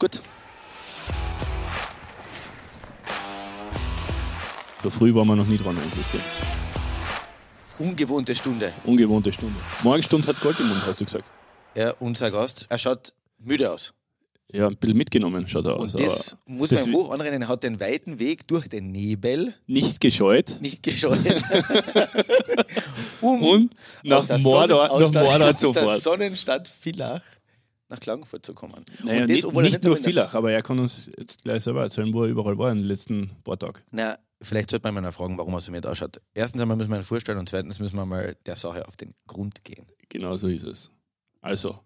Gut. So früh waren wir noch nie dran eigentlich. Gell? Ungewohnte Stunde. Ungewohnte Stunde. Morgenstunde hat Gold im Mund, hast du gesagt. Ja, unser Gast, er schaut müde aus. Ja, ein bisschen mitgenommen schaut er aus. Und das muss das man hoch anrennen. Er hat den weiten Weg durch den Nebel nicht gescheut. nicht gescheut. um Und nach Mordor, Sonnen- nach Mordor aus der. Sonnenstadt Villach nach Klagenfurt zu kommen. Naja, das, nicht, nicht nur Villach, aber er kann uns jetzt gleich selber erzählen, wo er überall war in den letzten paar Tagen. Na, vielleicht sollte man mal fragen, warum er so mit ausschaut. Erstens einmal müssen wir ihn vorstellen und zweitens müssen wir mal der Sache auf den Grund gehen. Genau so ist es. Also,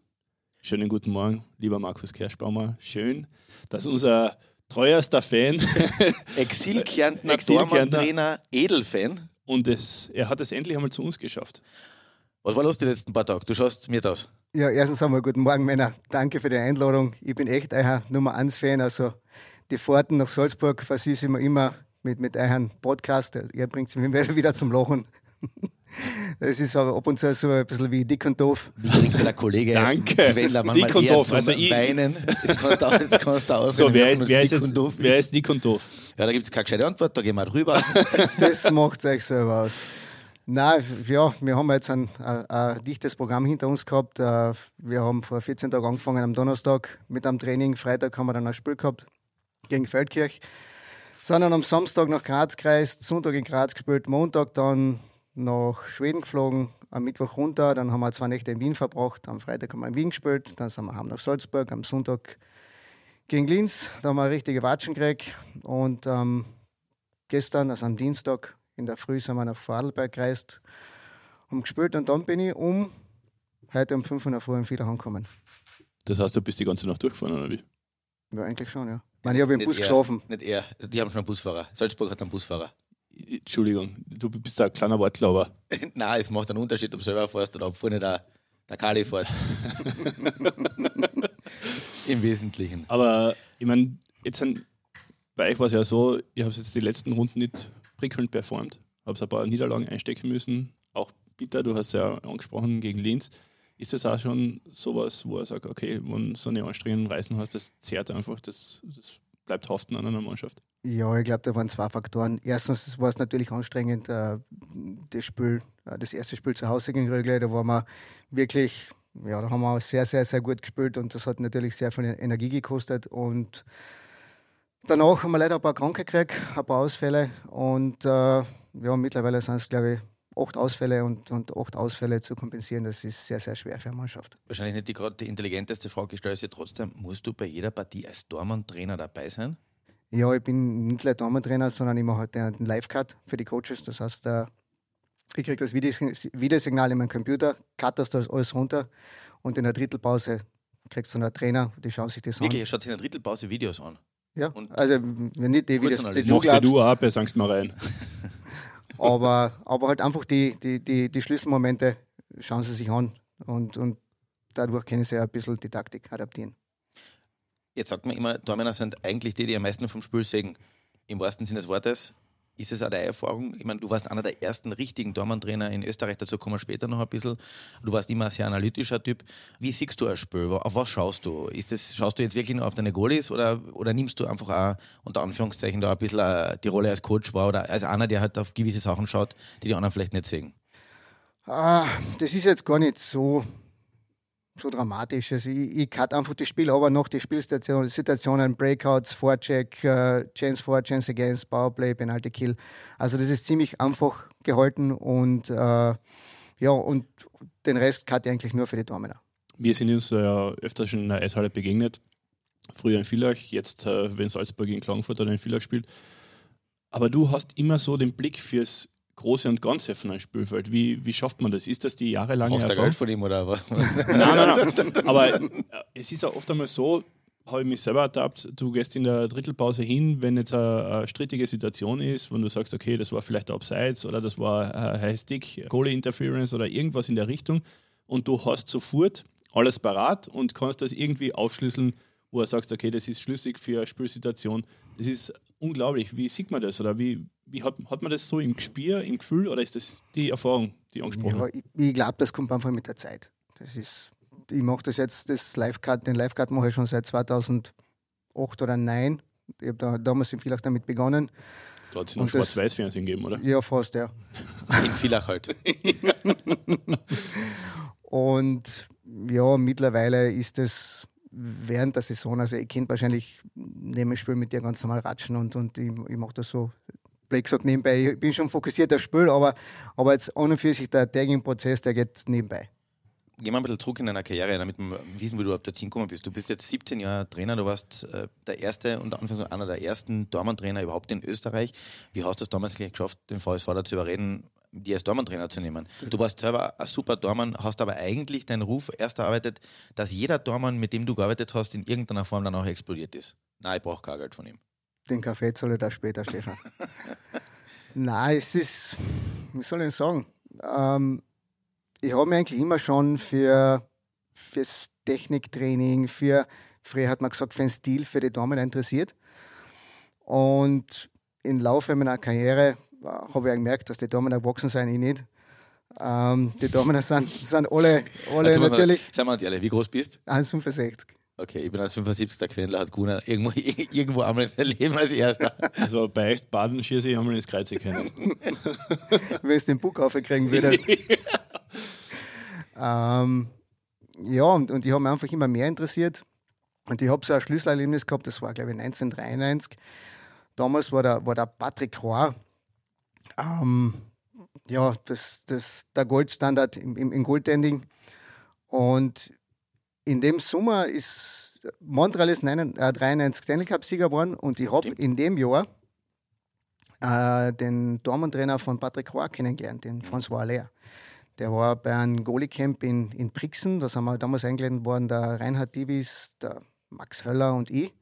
schönen guten Morgen, lieber Markus Kerschbaumer. Schön, dass unser treuerster Fan Exil-Kärntner, Exil-Kärntner. Dormann-Trainer, Edelfan. und es, er hat es endlich einmal zu uns geschafft. Was war los die letzten paar Tage? Du schaust mir das. Ja, erstens einmal guten Morgen, Männer. Danke für die Einladung. Ich bin echt euer Nummer 1 Fan. Also die Fahrten nach Salzburg versiehe ich mir immer mit, mit euren Podcast. Ihr bringt mich wieder zum Lachen. Das ist aber ab und zu so ein bisschen wie dick und doof. Wie kriegt der Kollege Danke. Wendler manchmal Dick und doof. Also ich- Weinen? Jetzt kannst du, jetzt kannst du So, wer, ist, wer, ist dick jetzt, und doof wer ist dick und doof? Ja, da gibt es keine gescheite Antwort, da gehen wir drüber. Das macht euch selber aus. Nein, ja, wir haben jetzt ein, ein, ein dichtes Programm hinter uns gehabt. Wir haben vor 14 Tagen angefangen am Donnerstag mit einem Training. Freitag haben wir dann ein Spiel gehabt gegen Feldkirch. Sind dann am Samstag nach Graz gereist, Sonntag in Graz gespielt, Montag dann nach Schweden geflogen, am Mittwoch runter, dann haben wir zwei Nächte in Wien verbracht, am Freitag haben wir in Wien gespielt, dann sind wir heim nach Salzburg, am Sonntag gegen Linz, da haben wir richtige Watschen gekriegt und ähm, gestern, also am Dienstag in der Früh, sind wir nach Vorarlberg gereist, haben gespielt und dann bin ich um heute um 5 Uhr früh in Villach angekommen. Das heißt, du bist die ganze Nacht durchgefahren, oder wie? Ja, eigentlich schon, ja. Ich meine, ich habe im Bus er, geschlafen. Nicht er, die haben schon einen Busfahrer. Salzburg hat einen Busfahrer. Entschuldigung, du bist ein kleiner Wortglauber. Nein, es macht einen Unterschied, ob du selber fährst oder ob vorne der, der Kali fährt. Im Wesentlichen. Aber ich meine, jetzt sind, bei euch war es ja so, ihr habt jetzt die letzten Runden nicht prickelnd performt, habt ein paar Niederlagen einstecken müssen. Auch Peter, du hast ja angesprochen gegen Linz. Ist das auch schon sowas, wo er sagt, okay, wenn du so eine anstrengenden Reisen hast, das zehrt einfach, das, das bleibt haften an einer Mannschaft? Ja, ich glaube, da waren zwei Faktoren. Erstens war es natürlich anstrengend, äh, das Spiel, äh, das erste Spiel zu Hause gegen Rögle, da waren wir wirklich, ja, da haben wir sehr, sehr, sehr gut gespielt und das hat natürlich sehr viel Energie gekostet und danach haben wir leider ein paar Kranke gekriegt, ein paar Ausfälle und äh, ja, mittlerweile sind es, glaube ich, acht Ausfälle und, und acht Ausfälle zu kompensieren, das ist sehr, sehr schwer für eine Mannschaft. Wahrscheinlich nicht die, gerade die intelligenteste Frage, ich stelle sie trotzdem. Musst du bei jeder Partie als Dormann-Trainer dabei sein? Ja, ich bin nicht gleich Damentrainer, sondern ich mache halt den Live-Cut für die Coaches. Das heißt, äh, ich kriege das Videos- Videosignal in meinen Computer, cut das da alles runter und in der Drittelpause kriegst du einen Trainer, die schauen sich das Wirklich, an. er schaut sich in der Drittelpause Videos an. Ja, Und- also wenn nicht die Videos, die Analyse. du Machst ja glaubst, du auch bei St. Marien. aber, aber halt einfach die, die, die, die Schlüsselmomente schauen sie sich an und, und dadurch können sie ein bisschen die Taktik adaptieren. Jetzt sagt man immer, Tormänner sind eigentlich die, die am meisten vom Spiel sägen. Im wahrsten Sinne des Wortes. Ist es auch deine Erfahrung? Ich meine, du warst einer der ersten richtigen Tormann-Trainer in Österreich, dazu kommen wir später noch ein bisschen. Du warst immer ein sehr analytischer Typ. Wie siehst du ein Spiel? Auf was schaust du? Ist das, schaust du jetzt wirklich nur auf deine Goalies oder, oder nimmst du einfach auch unter Anführungszeichen da ein bisschen äh, die Rolle als Coach war oder als einer, der halt auf gewisse Sachen schaut, die die anderen vielleicht nicht sehen? Ah, das ist jetzt gar nicht so, so dramatisch. Also ich, ich cut einfach das Spiel, aber noch die Spielsituationen, Situationen, Breakouts, Vorcheck, äh, Chance for, Chance against, Powerplay, Penalty Kill. Also das ist ziemlich einfach gehalten und äh, ja, und den Rest cut ich eigentlich nur für die Dormener. Wir sind uns ja öfter schon in der Eishalle begegnet. Früher in Villach, jetzt, äh, wenn Salzburg in Klagenfurt oder in Villach spielt. Aber du hast immer so den Blick fürs Große und Ganze von einem Spielfeld. Wie, wie schafft man das? Ist das die jahrelange Brauchst du Erfahrung? Geld von ihm oder was? Nein, nein, nein. Aber äh, es ist ja oft einmal so, habe ich mich selber ertappt, du gehst in der Drittelpause hin, wenn jetzt eine, eine strittige Situation ist, wenn du sagst, okay, das war vielleicht Abseits oder das war ein High Stick, Goalie Interference oder irgendwas in der Richtung und du hast sofort alles parat und kannst das irgendwie aufschlüsseln, wo du sagst, okay, das ist schlüssig für eine Spielsituation. Das ist unglaublich. Wie sieht man das oder wie, wie hat, hat man das so im Gespür, im Gefühl oder ist das die Erfahrung, die angesprochen Ja, ich ich glaube, das kommt einfach mit der Zeit. Das ist, ich mache das jetzt, das Live-Cut, den Live-Cut mache ich schon seit acht oder neun. Ich habe da, damals in Villach damit begonnen. Da hat es noch Schwarz-Weiß-Fernsehen gegeben, oder? Ja, fast, ja. In Villach halt. Und ja, mittlerweile ist es während der Saison, also ich kennt wahrscheinlich neben dem Spiel mit dir ganz normal ratschen und, und ich, ich mache das so, blöd gesagt, nebenbei. Ich bin schon fokussiert auf Spiel, aber, aber jetzt an und für sich der Tagging-Prozess, der geht nebenbei. Geh mal ein bisschen zurück in deiner Karriere, damit wir wissen, wie du ab dorthin gekommen bist. Du bist jetzt 17 Jahre Trainer, du warst äh, der erste, unter Anführungszeichen einer der ersten Dormantrainer überhaupt in Österreich. Wie hast du es damals geschafft, den VSV dazu überreden, die als Dormantrainer zu nehmen? Du warst selber ein super Dormann, hast aber eigentlich deinen Ruf erst erarbeitet, dass jeder Dormann, mit dem du gearbeitet hast, in irgendeiner Form dann auch explodiert ist. Nein, ich brauche kein Geld von ihm. Den Kaffee zahle ich da später, Stefan. Nein, es ist, wie soll ich sagen? Ähm, ich habe mich eigentlich immer schon für fürs Techniktraining, für, früher hat man gesagt, für den Stil, für die Damen interessiert. Und im Laufe meiner Karriere äh, habe ich gemerkt, dass die Damen erwachsen sind, ich nicht. Ähm, die Damen sind, sind alle, alle Also, natürlich Sagen wir uns ehrlich, wie groß bist 1,65. Okay, ich bin als 75. Der Quendler hat Gunnar irgendwo, irgendwo einmal in seinem Leben als erster. Also bei echt Baden schieße ich einmal ins Kreuz können. wenn du den Buch aufkriegen würdest. ähm, ja, und, und die haben mich einfach immer mehr interessiert. Und ich habe so ein Schlüsselerlebnis gehabt, das war, glaube ich, 1993. Damals war der, war der Patrick Rohr, ähm, ja, das, das, der Goldstandard im, im, im Goaltending. Und in dem Sommer ist Montreal ist 99, äh, 93 Stanley Cup-Sieger geworden und ich habe in dem Jahr äh, den Dortmund-Trainer von Patrick Rohr kennengelernt, den François Allaire. Der war bei einem Goalie-Camp in, in Brixen, da sind wir damals eingeladen worden, der Reinhard Divis, der Max Höller und ich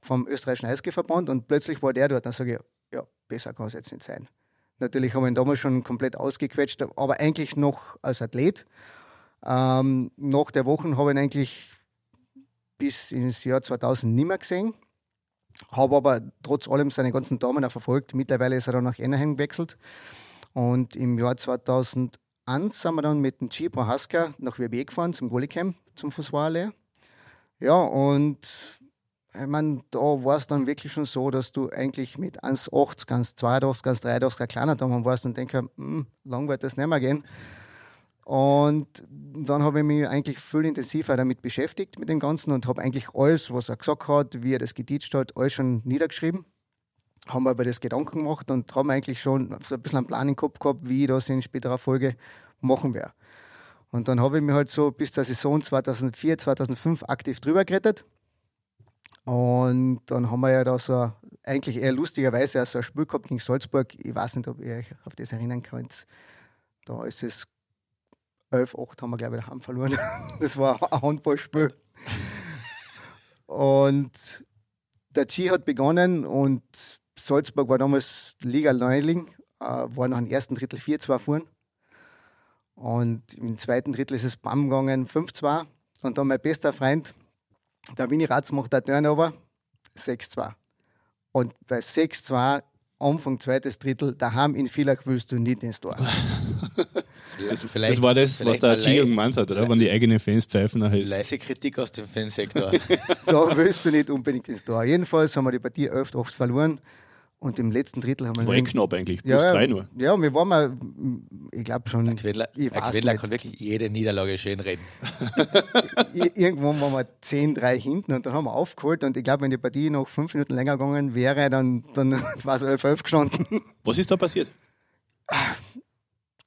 vom österreichischen Eisgeverband und plötzlich war der dort. Dann sage ich, ja, besser kann es jetzt nicht sein. Natürlich haben wir ihn damals schon komplett ausgequetscht, aber eigentlich noch als Athlet. Ähm, nach der Woche habe ich ihn eigentlich bis ins Jahr 2000 nicht mehr gesehen. Habe aber trotz allem seine ganzen Damen auch verfolgt. Mittlerweile ist er dann nach Anaheim gewechselt. Und im Jahr 2001 sind wir dann mit dem Jeep Haska nach WB gefahren zum Goalie-Camp, zum Fußballer. Ja, und ich meine, da war es dann wirklich schon so, dass du eigentlich mit 1,80, 1,82, 1,83 ein kleiner Daumen warst und denkst, hm, lang wird das nicht mehr gehen. Und dann habe ich mich eigentlich viel intensiver damit beschäftigt, mit dem Ganzen und habe eigentlich alles, was er gesagt hat, wie er das geditscht hat, alles schon niedergeschrieben. Haben wir über das Gedanken gemacht und haben eigentlich schon so ein bisschen einen Plan im Kopf gehabt, wie ich das in späterer Folge machen werde. Und dann habe ich mich halt so bis zur Saison 2004, 2005 aktiv drüber gerettet. Und dann haben wir ja da so eigentlich eher lustigerweise so ein Spiel gehabt gegen Salzburg. Ich weiß nicht, ob ihr euch auf das erinnern könnt. Da ist es 11-8 haben wir, glaube ich, daheim verloren. Das war ein Handballspiel. Und der G hat begonnen und Salzburg war damals Liga Neuling, äh, war nach dem ersten Drittel 4-2 vorn. Und im zweiten Drittel ist es BAM gegangen, 5-2. Und dann mein bester Freund, der Winnie Ratz, macht der Turnover, 6-2. Und bei 6-2, Anfang zweites Drittel, daheim in Villach willst du nicht ins Tor. Das, das war das, was der G gemeint hat, oder? Wenn die eigenen Fans pfeifen nachher ist. Leise Kritik aus dem Fansektor. da willst du nicht unbedingt ins Tor. Jedenfalls haben wir die Partie öfter oft verloren. Und im letzten Drittel haben wir. War eh knapp eigentlich, plus ja, drei nur. Ja, wir waren mal, ich glaube schon. Ein Quedler, ich weiß Quedler kann wirklich jede Niederlage schön reden. I- Irgendwann waren wir 10-3 hinten und dann haben wir aufgeholt. Und ich glaube, wenn die Partie noch fünf Minuten länger gegangen wäre, dann, dann war es 11-11 gestanden. Was ist da passiert?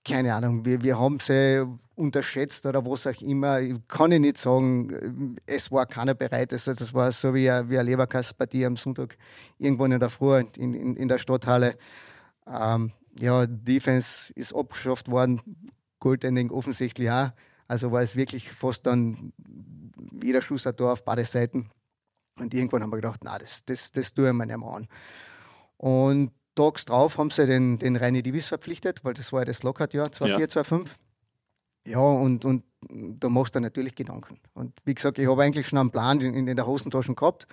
Keine Ahnung, wir, wir haben sie unterschätzt oder was auch immer. Ich kann ich nicht sagen, es war keiner bereit. Also es war so wie eine, wie eine Leberkastpartie am Sonntag irgendwann in der Früh in, in, in der Stadthalle. Ähm, ja, Defense ist abgeschafft worden, Goaltending offensichtlich auch. Also war es wirklich fast dann jeder Schuss ein Tor auf beide Seiten. Und irgendwann haben wir gedacht, na, das, das, das tue ich mir nicht mehr an. Und tags drauf haben sie den, den Reini Divis verpflichtet, weil das war ja das Lockout-Jahr 2004, 2005. Ja, und, und da machst du natürlich Gedanken. Und wie gesagt, ich habe eigentlich schon einen Plan in, in der Hosentasche gehabt.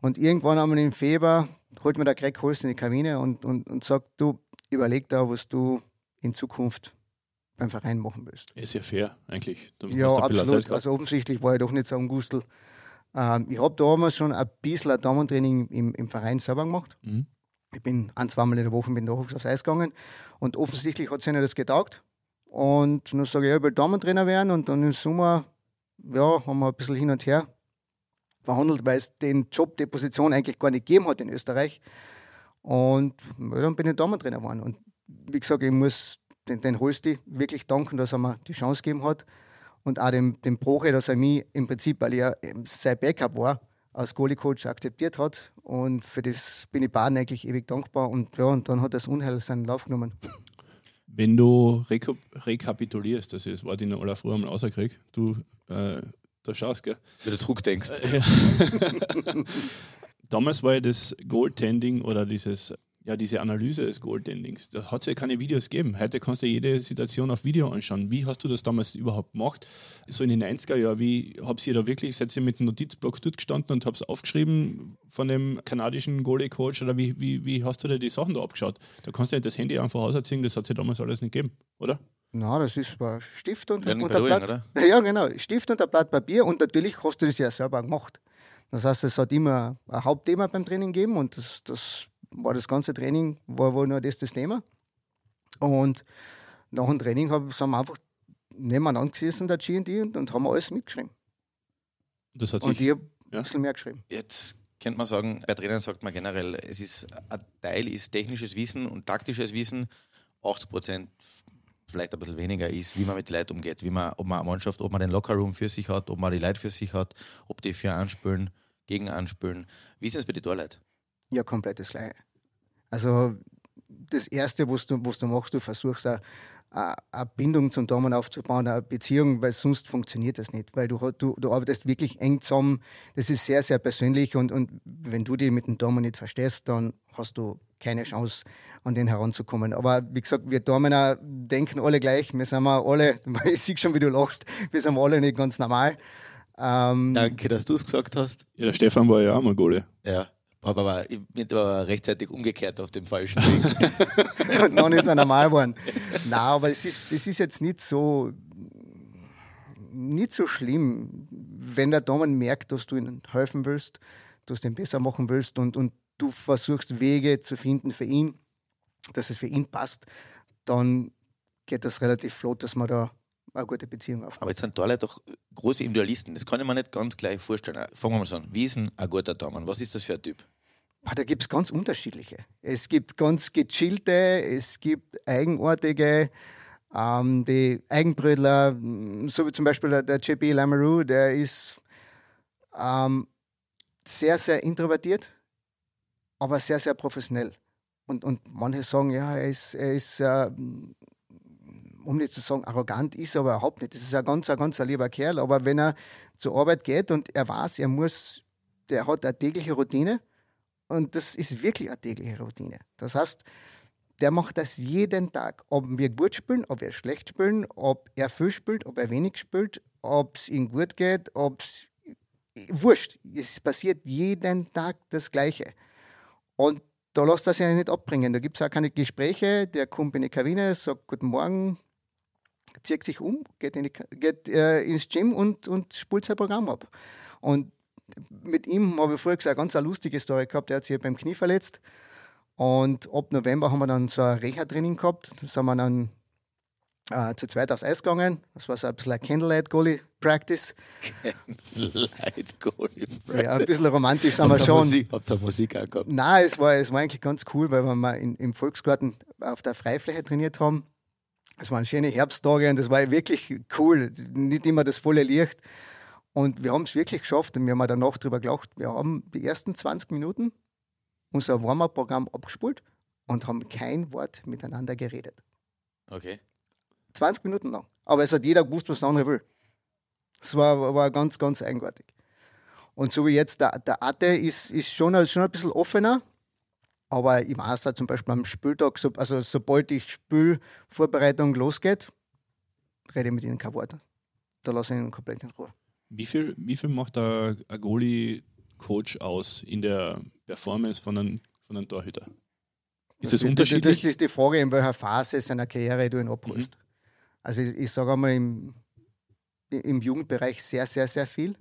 Und irgendwann haben wir im Februar, holt mir der Greg Holst in die Kabine und, und, und sagt, du, überleg da, was du in Zukunft beim Verein machen willst. Ist ja fair, eigentlich. Du Ja, absolut. Also offensichtlich war ich doch nicht so ein Gustel. Ähm, ich habe damals schon ein bisschen ein Damentraining im, im Verein selber gemacht. Mhm. Ich bin ein, zweimal in der Woche mit Nachwuchs aufs Eis gegangen und offensichtlich hat es ihnen das getaugt. Und dann sage ich, ich will Damentrainer werden und dann im Sommer ja, haben wir ein bisschen hin und her verhandelt, weil es den Job, die Position eigentlich gar nicht gegeben hat in Österreich. Und ja, dann bin ich Damentrainer geworden. Und wie gesagt, ich muss den, den Holsti wirklich danken, dass er mir die Chance gegeben hat. Und auch dem, dem Proche, dass er mich im Prinzip, weil ja sein Backup war, als Goalie-Coach akzeptiert hat. Und für das bin ich Baden eigentlich ewig dankbar. Und ja, und dann hat das Unheil seinen Lauf genommen. Wenn du rekap rekapitulierst, ich das Wort in aller Früh einmal rauskriege, du äh, da schaust, gell? Wenn du zurückdenkst. Ja. Damals war ja das Goaltending oder dieses, ja, diese Analyse des Goaltendings, da hat es ja keine Videos gegeben. Heute kannst du jede Situation auf Video anschauen. Wie hast du das damals überhaupt gemacht? So in den 90er Jahren, wie habt ihr da wirklich, seid ihr mit dem Notizblock dort gestanden und habt es aufgeschrieben von dem kanadischen Goalie-Coach oder wie, wie, wie hast du dir die Sachen da abgeschaut? Da kannst du ja das Handy einfach auserziehen, das hat es ja damals alles nicht gegeben, oder? Na, das ist ein Stift und, und ein Blatt. oder? Ja, genau. Stift und ein Blatt Papier und natürlich hast du das ja selber gemacht. Das heißt, es hat immer ein Hauptthema beim Training gegeben und das, das war das ganze Training, war, war nur das das Thema. Und nach dem Training hab, sind wir einfach nebeneinander gesessen, der G&D, und, und haben alles mitgeschrieben. Das hat Und sich, ich habe ja. ein bisschen mehr geschrieben. Jetzt könnte man sagen, bei Trainern sagt man generell, es ist ein Teil ist technisches Wissen und taktisches Wissen, 80 Prozent vielleicht ein bisschen weniger ist, wie man mit Leuten umgeht, wie man, ob man eine Mannschaft, ob man den Lockerroom für sich hat, ob man die Leute für sich hat, ob die für anspülen, gegen anspülen. Wie ist es bei den Torleuten? Ja, komplett das Gleiche. Also das Erste, was du, was du machst, du versuchst eine, eine Bindung zum Damen aufzubauen, eine Beziehung, weil sonst funktioniert das nicht. Weil du, du, du arbeitest wirklich eng zusammen. Das ist sehr, sehr persönlich und, und wenn du dich mit dem Damen nicht verstehst, dann hast du keine Chance, an den heranzukommen. Aber wie gesagt, wir Damen denken alle gleich. Wir sind alle, ich sehe schon, wie du lachst, wir sind alle nicht ganz normal. Ähm, Danke, dass du es gesagt hast. ja, der Stefan war ja auch mal Goalie. Ja, habe aber, ich bin aber rechtzeitig umgekehrt auf dem falschen Weg. und dann ist er normal geworden. Nein, aber es ist, das ist jetzt nicht so, nicht so schlimm, wenn der Damen merkt, dass du ihnen helfen willst, dass du ihn besser machen willst und, und du versuchst Wege zu finden für ihn, dass es für ihn passt, dann geht das relativ flott, dass man da eine gute Beziehung aufbaut. Aber jetzt sind Torleute doch große Individualisten. Das kann ich mir nicht ganz gleich vorstellen. Fangen wir mal so an. Wie ist ein guter Tormann? Was ist das für ein Typ? Da gibt es ganz unterschiedliche. Es gibt ganz gechillte, es gibt eigenartige, ähm, die Eigenbrötler, mm, so wie zum Beispiel der, der JP Lamoureux, der ist ähm, sehr, sehr introvertiert, aber sehr, sehr professionell. Und, und manche sagen, ja, er ist, er ist äh, um nicht zu sagen, arrogant ist er überhaupt nicht. Das ist ein ganz, ein ganz lieber Kerl. Aber wenn er zur Arbeit geht und er weiß, er muss, der hat eine tägliche Routine und das ist wirklich eine tägliche Routine. Das heißt, der macht das jeden Tag. Ob wir gut spielen, ob wir schlecht spielen, ob er viel spielt, ob er wenig spielt, ob es ihm gut geht, ob es. Wurscht. Es passiert jeden Tag das Gleiche. Und da lässt er sich nicht abbringen. Da gibt es auch keine Gespräche. Der kommt in die Kabine, sagt Guten Morgen, zieht sich um, geht, in die, geht äh, ins Gym und, und spult sein Programm ab. Und mit ihm habe ich vorher gesagt, eine ganz eine lustige Story gehabt. Der hat sich beim Knie verletzt. Und ab November haben wir dann so ein Reha-Training gehabt. Da sind wir dann äh, zu zweit aufs Eis gegangen. Das war so ein bisschen ein Candlelight-Goalie-Practice. Leitgoal. Ja, ein bisschen romantisch sind wir schon. Musik, habt ihr Musik auch gehabt? Nein, es war, es war eigentlich ganz cool, weil wir mal in, im Volksgarten auf der Freifläche trainiert haben. Es waren schöne Herbsttage und das war wirklich cool. Nicht immer das volle Licht. Und wir haben es wirklich geschafft und wir haben danach darüber gelacht. Wir haben die ersten 20 Minuten unser Warm-up-Programm abgespult und haben kein Wort miteinander geredet. Okay. 20 Minuten lang. Aber es hat jeder gewusst, was der andere will. Das war, war ganz, ganz eigenartig. Und so wie jetzt, der, der Ate ist, ist schon, schon ein bisschen offener. Aber ich weiß auch zum Beispiel am Spieltag, so, also sobald die Spielvorbereitung losgeht, rede ich mit ihnen kein Wort. Da lasse ich ihn komplett in Ruhe. Wie viel, wie viel macht der ein Goalie-Coach aus in der Performance von einem, von einem Torhüter? Ist das, Das unterschiedlich? ist die Frage, in welcher Phase seiner Karriere du ihn abholst. Mhm. Also ich, ich sage einmal, im, im Jugendbereich sehr, sehr, sehr viel.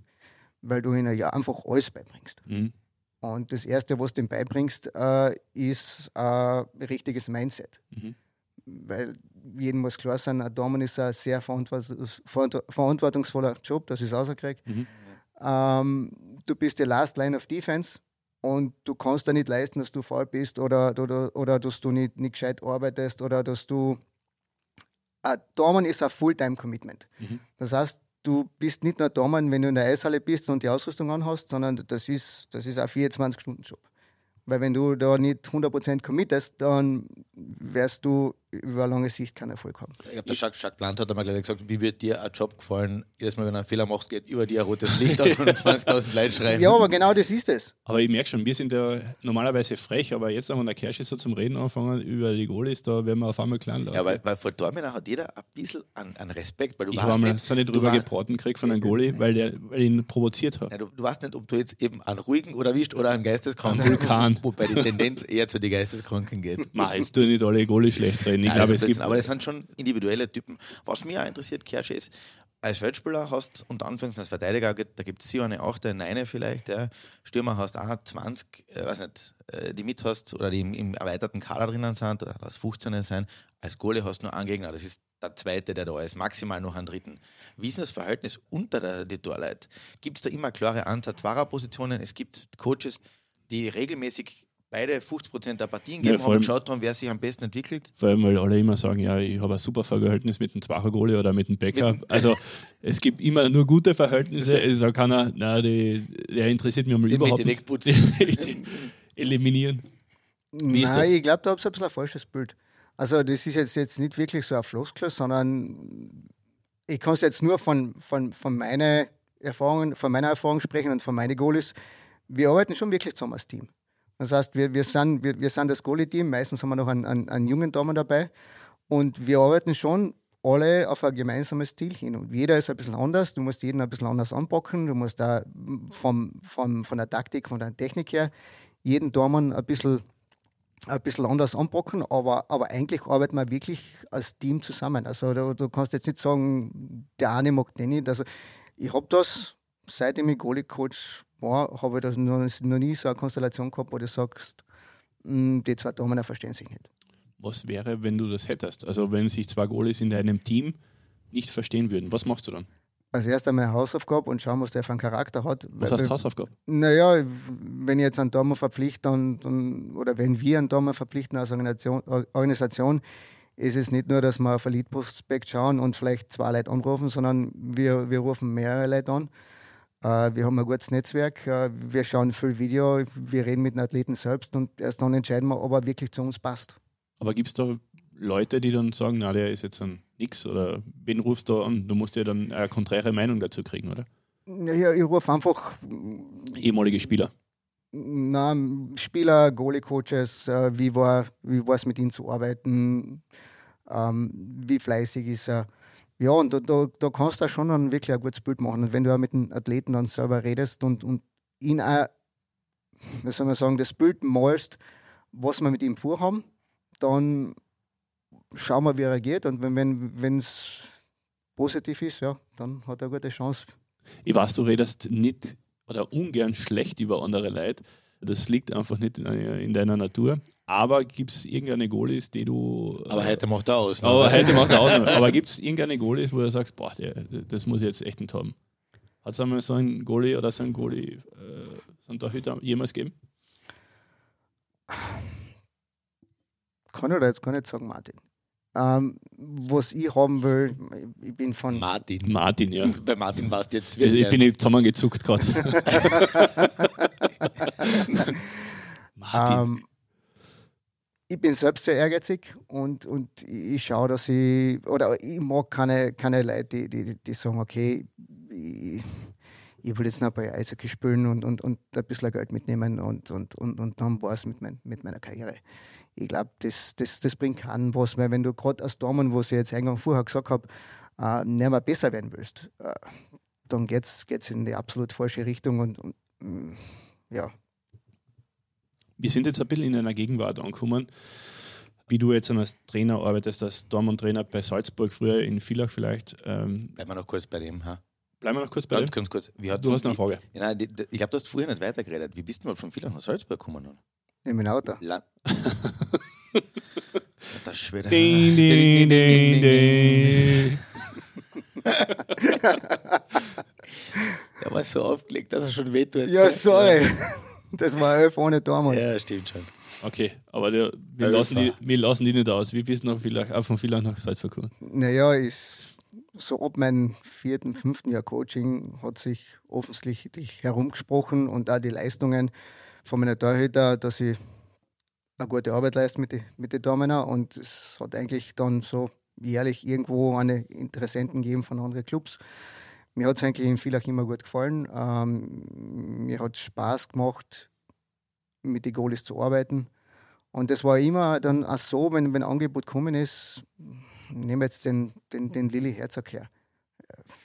weil du ihnen ja einfach alles beibringst. Mhm. Und das Erste, was du ihm beibringst, äh, ist ein richtiges Mindset. Mhm. Weil jedem muss klar sein, ein Dormen ist ein sehr verantwortungs verantwortungsvoller Job, das ist rausgekriegt. Mhm. Ähm, du bist die Last Line of Defense und du kannst da nicht leisten, dass du faul bist oder, oder, oder dass du nicht, nicht gescheit arbeitest oder dass du. Ein Dormen ist ein Fulltime-Commitment. Mhm. Das heißt, du bist nicht nur Dormen, wenn du in der Eishalle bist und die Ausrüstung anhast, sondern das ist, das ist ein 24-Stunden-Job. Weil wenn du da nicht 100% committest, dann wirst du über lange Sicht keinen Erfolg haben. Ich glaube, der Jacques, Jacques Plant hat einmal gleich gesagt, wie wird dir ein Job gefallen? Jedes Mal, wenn du einen Fehler machst, geht über dir ein rotes Licht und 20.000 Leute schreiben. Ja, aber genau das ist es. Aber ich merke schon, wir sind ja normalerweise frech, aber jetzt, wenn der Kirsche so zum Reden anfangen über die Goalies, da werden wir auf einmal klein Ja, weil, weil vor Dormener hat jeder ein bisschen an, an Respekt, weil du ich mal nicht, so nicht du drüber gebraten gekriegt von einem Goalie, weil der weil ihn provoziert hat. Ja, du, du weißt nicht, ob du jetzt eben einen ruhigen oder erwischt oder einen geisteskranken. Einen Vulkan. Wobei die Tendenz eher zu den Geisteskranken geht. Jetzt tue nicht alle Goalie schlecht reden. Ich Nein, glaube, also es gibt. Blödsinn, aber das sind schon individuelle Typen. Was mich auch interessiert, Kersche, ist, als Feldspieler hast unter Anführungszeichen als Verteidiger, da gibt es sicher eine 8, eine 9 vielleicht. Ja. Stürmer hast auch 20, äh, weiß nicht, äh, die mit hast oder die im, im erweiterten Kader drinnen sind, oder als 15 sein. Als Goalie hast du nur einen Gegner, das ist der zweite, der da ist, maximal noch einen dritten. Wie ist denn das Verhältnis unter der, die Torleute? Gibt es da immer klare Anzahl Zwarer-Positionen? Es gibt Coaches, die regelmäßig beide 50% der Partien Ja, geben vor haben und geschaut haben, wer sich am besten entwickelt. Vor allem, weil alle immer sagen, ja, ich habe ein super Verhältnis mit dem Zwacher Goalie oder mit dem Bäcker. Also es gibt immer nur gute Verhältnisse. Es sagt keiner, na, die, der interessiert mich mal Die überhaupt nicht. wegputzen. Eliminieren. Wie ist Nein, das? ich glaube, da habt ihr ein bisschen ein falsches Bild. Also, das ist jetzt, jetzt nicht wirklich so ein Floskel, sondern ich kann es jetzt nur von, von, von, meiner Erfahrungen, von meiner Erfahrung sprechen und von meinen Goalies. Wir arbeiten schon wirklich zusammen als Team. Das heißt, wir, wir, sind, wir, wir sind das Goalie-Team, meistens haben wir noch einen, einen, einen jungen Damen dabei und wir arbeiten schon alle auf ein gemeinsames Ziel hin. Und jeder ist ein bisschen anders, du musst jeden ein bisschen anders anpacken, du musst da vom, vom, von der Taktik, von der Technik her jeden Dormann ein bisschen, ein bisschen anders anpacken, aber, aber eigentlich arbeiten wir wirklich als Team zusammen. Also du, du kannst jetzt nicht sagen, der eine mag den nicht. Also ich habe das, seitdem ich Goalie-Coach war, habe ich das noch, noch nie so eine Konstellation gehabt, wo du sagst, "Mm, die zwei Damen verstehen sich nicht. Was wäre, wenn du das hättest? Also wenn sich zwei Goalies in deinem Team nicht verstehen würden, was machst du dann? Als erstes einmal Hausaufgabe und schauen, was der für einen Charakter hat. Was heißt Hausaufgabe? Naja, wenn ich jetzt einen Dormer verpflichte dann, dann, oder wenn wir einen Dormer verpflichten als Organisation, Organisation, ist es nicht nur, dass wir auf ein Lead-Prospekt schauen und vielleicht zwei Leute anrufen, sondern wir, wir rufen mehrere Leute an. Äh, wir haben ein gutes Netzwerk, äh, wir schauen viel Video, wir reden mit den Athleten selbst und erst dann entscheiden wir, ob er wirklich zu uns passt. Aber gibt es da Leute, die dann sagen, na, der ist jetzt ein Nix oder wen rufst du an? Du musst ja dann eine konträre Meinung dazu kriegen, oder? Ja, ich rufe einfach Ehemalige Spieler. na, Spieler, Goalie-Coaches, äh, wie war wie es mit ihnen zu arbeiten, ähm, wie fleißig ist er. Ja, und da, da, da kannst du auch schon dann wirklich ein gutes Bild machen. Und wenn du auch mit den Athleten dann selber redest und, und ihn auch, wie soll man sagen, das Bild malst, was wir mit ihm vorhaben, dann schauen wir, wie er reagiert. Und wenn es positiv ist, ja, dann hat er eine gute Chance. Ich weiß, du redest nicht oder ungern schlecht über andere Leute. Das liegt einfach nicht in deiner Natur. Aber gibt es irgendeine Goalies, die du. Aber heute macht er aus. ne? Aber heute machst du Ausnahme. Aber gibt es irgendeine Goalies, wo du sagst, boah, der, das muss ich jetzt echt nicht haben? Hat es einmal so einen Goalie oder so einen Goalie, äh, so einen Torhüter jemals gegeben? kann ich da jetzt gar nicht sagen, Martin. Ähm, was ich haben will, ich bin von. Martin. Martin, ja. Bei Martin warst du jetzt Also ich bin nicht zusammengezuckt gerade. Martin. Ähm, ich bin selbst sehr ehrgeizig und, und ich schaue, dass ich, oder ich mag keine, keine Leute, die, die, die sagen, okay, ich, ich will jetzt noch Jahre Eishockey spielen und, und, und ein bisschen Geld mitnehmen und, und, und, und dann war es mit, mein, mit meiner Karriere. Ich glaube, das, das, das bringt keinen was, weil wenn du gerade als Dormen, was ich jetzt eingangs vorher gesagt habe, äh, nicht mehr besser werden willst, äh, dann geht es in die absolut falsche Richtung und, und mm, ja, Wir sind jetzt ein bisschen in einer Gegenwart angekommen. Wie du jetzt als Trainer arbeitest, als Dortmund-Trainer bei Salzburg, früher in Villach vielleicht. Ähm, Bleiben wir noch kurz bei dem. Ha? Bleiben wir noch kurz bei Ganz, dem. ganz kurz. Du hast noch eine Frage. Ja, nein, die, die, ich glaube, du hast vorher nicht weitergeredet. Wie bist du mal von Villach nach Salzburg gekommen? In meinem Auto. La das ist wieder. Ding, ding, ding, ding. Er war so aufgelegt, dass er schon wehtut. Ja, sorry. Das war elf ohne Dortmund. Ja, stimmt schon. Okay, aber der, wir, Ja, lassen die, wir lassen die nicht aus. Wie bist du noch vielleicht, auch von Villach nach Salzburg gekommen? Naja, ist so ab meinem vierten, fünften Jahr Coaching hat sich offensichtlich herumgesprochen und auch die Leistungen von meiner Torhüter, dass ich eine gute Arbeit leiste mit den mit die Damen. Und es hat eigentlich dann so jährlich irgendwo eine Interessenten gegeben von anderen Clubs. Mir hat es eigentlich in Villach immer gut gefallen. Ähm, mir hat Spaß gemacht, mit den Goalies zu arbeiten. Und das war immer dann auch so, wenn, ein Angebot gekommen ist, nehmen wir jetzt den, den, den Lilly Herzog her.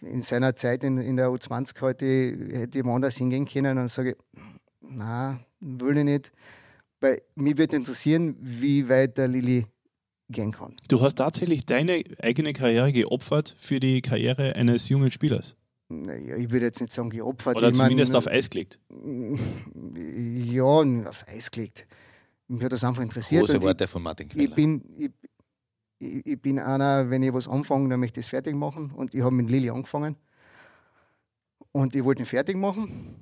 In seiner Zeit in, in der U20 heute hätte ich woanders hingehen können und sage, na, will ich nicht. Weil mich würde interessieren, wie weit der Lilly gehen kann. Du hast tatsächlich deine eigene Karriere geopfert für die Karriere eines jungen Spielers. Ich würde jetzt nicht sagen, geopfert. Oder ich mein, zumindest auf Eis gelegt. Ja, aufs Eis gelegt. Mich hat das einfach interessiert. Große und ich- Worte von Martin ich Queller. bin, ich, ich, ich bin einer, wenn ich was anfange, dann möchte ich es fertig machen. Und ich habe mit Lilly angefangen. Und ich wollte ihn fertig machen.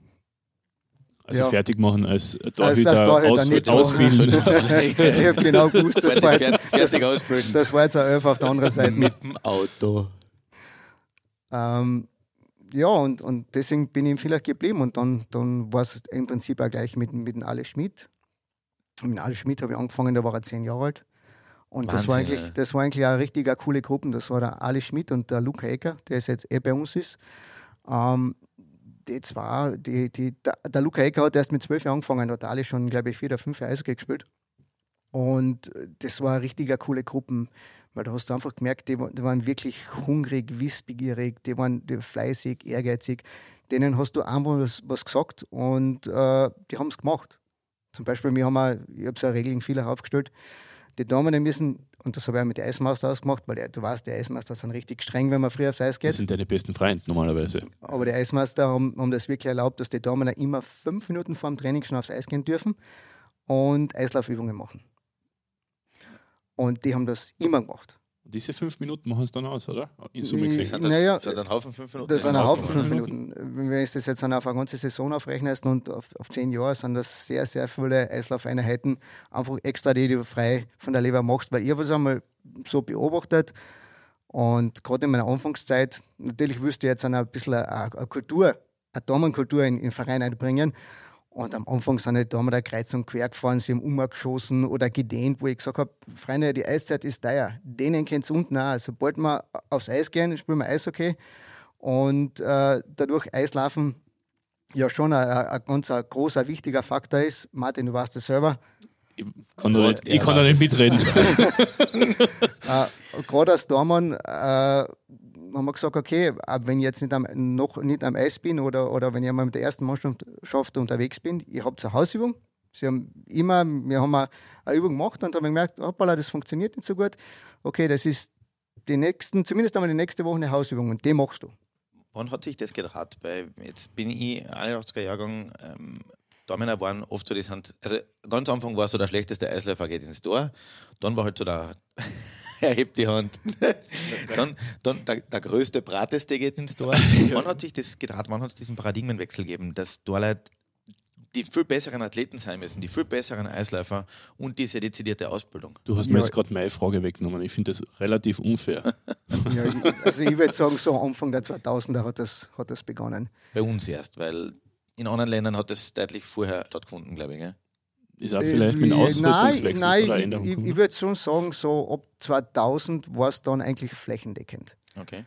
Also Ja. fertig machen als als Torhüter, Torhüter aus, nicht so. ausbilden. ich habe genau gewusst, das war, jetzt, ausbilden. das war jetzt ein Elf auf der anderen Seite. Mit dem Auto. Ähm, ja, und, und deswegen bin ich vielleicht geblieben. Und dann, dann war es im Prinzip auch gleich mit, mit dem Ale Schmidt. Mit dem Ale Schmidt habe ich angefangen, da war er zehn Jahre alt. Und das, war Wahnsinn, eigentlich, ja. das war eigentlich eine richtig eine coole Gruppe. Das war der Ale Schmidt und der Luca Ecker, der ist jetzt eh bei uns ist. Ähm, die zwei, die, die, der, der Luca Ecker hat erst mit zwölf Jahren angefangen, hat Ale schon, glaube ich, vier oder fünf Jahre Eishockey gespielt. Und das war eine richtig coole Gruppe, weil da hast du einfach gemerkt, die, die waren wirklich hungrig, wissbegierig, die waren die fleißig, ehrgeizig. Denen hast du einfach was, was gesagt und äh, die haben es gemacht. Zum Beispiel, wir haben auch, ich habe so eine Regel in Villach aufgestellt, die Damen müssen, und das habe ich auch mit der Eismeister ausgemacht, weil der, du weißt, die Eismeister sind richtig streng, wenn man früh aufs Eis Das geht. sind deine besten Freunde normalerweise. Aber die Eismeister haben, haben das wirklich erlaubt, dass die Damen immer fünf Minuten vor dem Training schon aufs Eis gehen dürfen und Eislaufübungen machen. Und die haben das immer gemacht. Diese fünf Minuten machen es dann aus, oder? In Summe Ich- gesehen. Sind das, Naja, sind ein Haufen fünf Minuten? Das sind ein ein Haufen Haufen fünf fünf Minuten. Wenn du das jetzt auf eine ganze Saison aufrechnest und auf, auf zehn Jahre, sind das sehr, sehr viele Eislaufeinheiten, einfach extra, die du frei von der Leber machst. Weil ich habe es einmal so beobachtet und gerade in meiner Anfangszeit, natürlich wüsste ich jetzt ein bisschen eine, eine Kultur, eine Damenkultur in, in den Verein einbringen. Und am Anfang sind die Damen der Kreuz und quer gefahren, sie haben umgeschossen oder gedehnt, wo ich gesagt habe, Freunde, die Eiszeit ist teuer. Denen kennt es unten auch. Sobald wir aufs Eis gehen, spielen wir Eishockey. Und äh, dadurch Eislaufen ja schon ein, ein, ganz ein großer, wichtiger Faktor ist. Martin, du weißt das selber. Ich kann da nicht, ich kann da nicht mitreden. Äh, Gerade als Dormann äh, haben wir gesagt, okay, wenn ich jetzt nicht am, noch nicht am Eis bin oder, oder wenn ich einmal mit der ersten Mannschaft unterwegs bin, ihr habt eine Hausübung. Sie haben immer, wir haben eine, Übung gemacht und haben gemerkt, hoppala, das funktioniert nicht so gut. Okay, das ist die nächsten, zumindest einmal die nächste Woche eine Hausübung und die machst du. Wann hat sich das gedacht? Weil jetzt bin ich 81er Jahrgang, ähm, Damen waren oft so, die sind, also ganz am Anfang war so der schlechteste Eisläufer geht ins Tor, dann war halt so der, er hebt die Hand, dann, dann der, der größte, brateste geht ins Tor. Wann hat sich das gedacht, wann hat es diesen Paradigmenwechsel gegeben, dass Torleute die viel besseren Athleten sein müssen, die viel besseren Eisläufer und diese dezidierte Ausbildung? Du hast mir Ja. jetzt gerade meine Frage weggenommen. Ich finde das relativ unfair. Ja, also ich würde sagen, so Anfang der 2000er hat das, hat das begonnen. Bei uns erst, weil in anderen Ländern hat das deutlich vorher stattgefunden, glaube ich. Gell? Ist auch vielleicht mit dem Äh, Ausrüstungswechsel nein, oder nein, Änderung ich, ich, würde schon sagen, so ab 2000 war es dann eigentlich flächendeckend. Okay.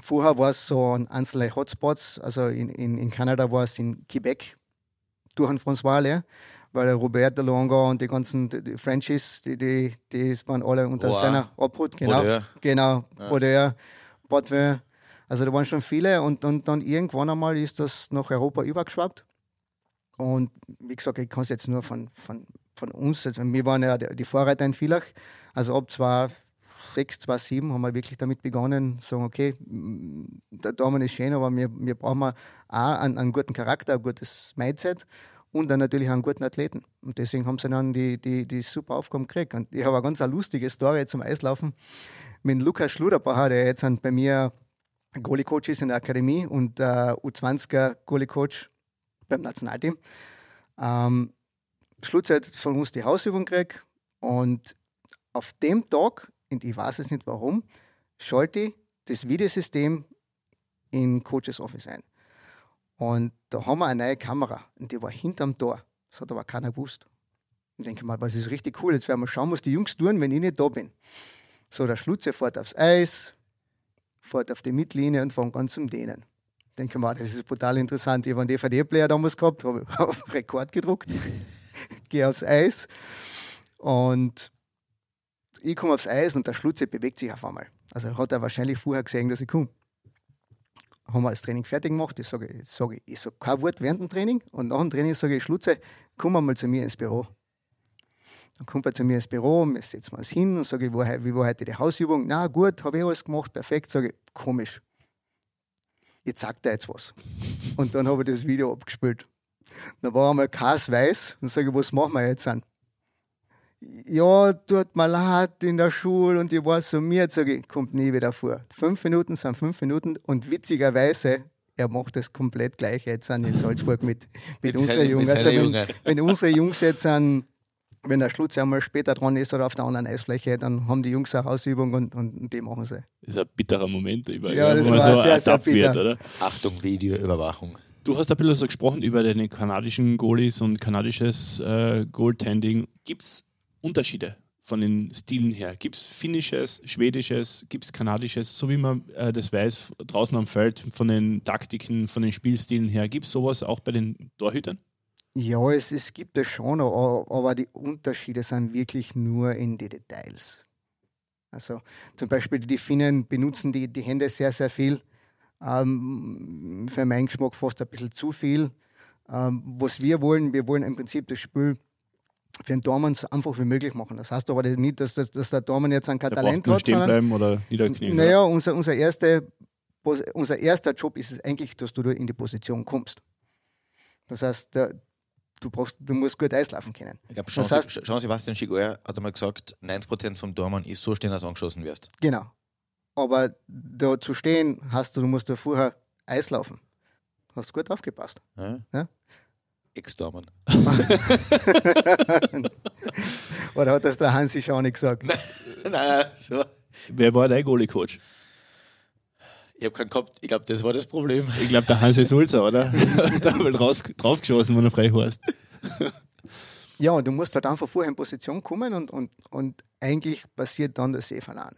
Vorher war es so an einzelne Hotspots, also in, in, in Kanada war es in Quebec durch den François Allaire, weil Robert de Longa und die ganzen die, die Frenchies, die, die, die waren alle unter Boah. seiner Obhut. Genau, Brodeur. genau. Brodeur, Botvin. Also da waren schon viele und, und dann irgendwann einmal ist das nach Europa übergeschwappt. Und wie gesagt, ich kann es jetzt nur von, von, von uns, also wir waren ja die Vorreiter in Villach, also ab 2006, 2007 haben wir wirklich damit begonnen, sagen, okay, der Dortmund ist schön, aber wir, wir brauchen auch einen, einen guten Charakter, ein gutes Mindset und dann natürlich einen guten Athleten. Und deswegen haben sie dann die, die, die super Aufgaben gekriegt. Und ich habe eine ganz lustige Story zum Eislaufen mit Lukas Schluderbacher, der jetzt bei mir Goalie-Coach ist in der Akademie und äh, U20er Goalie-Coach beim Nationalteam. Ähm, Schlusszeit von uns die Hausübung gekriegt und auf dem Tag, und ich weiß es nicht warum, schalte ich das Videosystem in Coaches Office ein. Und da haben wir eine neue Kamera und die war hinterm Tor. Das hat aber keiner gewusst. Ich denke mal, was ist richtig cool. Jetzt werden wir schauen, was die Jungs tun, wenn ich nicht da bin. So, der Schlutze fährt aufs Eis, fährt auf die Mittellinie und fängt an zum Dehnen. Ich denke mal, das ist brutal interessant. Ich habe einen DVD-Player damals gehabt, habe auf Rekord gedruckt, gehe aufs Eis und ich komme aufs Eis und der Schlutze bewegt sich auf einmal. Also hat er wahrscheinlich vorher gesehen, dass ich komme haben wir das Training fertig gemacht. Ich sage, ich sage, ich sage kein Wort während dem Training und nach dem Training sage ich, Schlutze, komm mal zu mir ins Büro. Dann kommt er zu mir ins Büro, wir setzen uns hin und sage, wie war, wie war heute die Hausübung? Na gut, habe ich alles gemacht, perfekt. Sage ich, komisch. Jetzt sagt er jetzt was. Und dann habe ich das Video abgespielt. Da war einmal Kas weiß und sage, was machen wir jetzt an? ja, tut mir leid in der Schule und ich war so mir, sage ich, kommt nie wieder vor. Fünf Minuten sind fünf Minuten und witzigerweise, er macht das komplett gleich jetzt an in Salzburg mit, mit, mit unseren Jungs. Also wenn, wenn, unsere Jungs jetzt an, wenn der Schlutz einmal später dran ist oder auf der anderen Eisfläche, dann haben die Jungs eine Hausübung und, und die machen sie. Das ist ein bitterer Moment, über, ja, das wo man so sehr, sehr wird, oder? Achtung, Videoüberwachung. Du hast ein bisschen so gesprochen über deine kanadischen Goalies und kanadisches äh, Goaltending. Gibt es Unterschiede von den Stilen her? Gibt es finnisches, schwedisches, gibt es kanadisches, so wie man äh, das weiß, draußen am Feld von den Taktiken, von den Spielstilen her? Gibt es sowas auch bei den Torhütern? Ja, es, es gibt es schon, aber die Unterschiede sind wirklich nur in die Details. Also zum Beispiel die Finnen benutzen die, die Hände sehr, sehr viel. Ähm, für meinen Geschmack fast ein bisschen zu viel. Ähm, was wir wollen, wir wollen im Prinzip das Spiel für den Dormann so einfach wie möglich machen. Das heißt aber nicht, dass, dass, dass der Dormann jetzt ein Talent hat. Stehen bleiben oder niederknien. Naja, unser, unser, erste, unser erster Job ist es eigentlich, dass du in die Position kommst. Das heißt, der, du, brauchst, du musst gut Eislaufen können. Ich glaube, Jean, heißt, Jean Sebastian Chigouer hat einmal gesagt, 90% vom Dormann ist so stehen, dass du angeschossen wirst. Genau. Aber da zu stehen, hast du, du musst da vorher Eislaufen. Du hast gut aufgepasst. Ja. ja? Ex-Dormann. Oder hat das der Hansi schon nicht gesagt? Nein, nein so. Wer war dein Goalie-Coach? Ich habe keinen gehabt. Ich glaube, das war das Problem. Ich glaube, der Hansi Sulzer, oder? da haben wir drauf, draufgeschossen, wenn du frei warst. ja, und du musst halt einfach vorher in Position kommen und, und, und eigentlich passiert dann das an.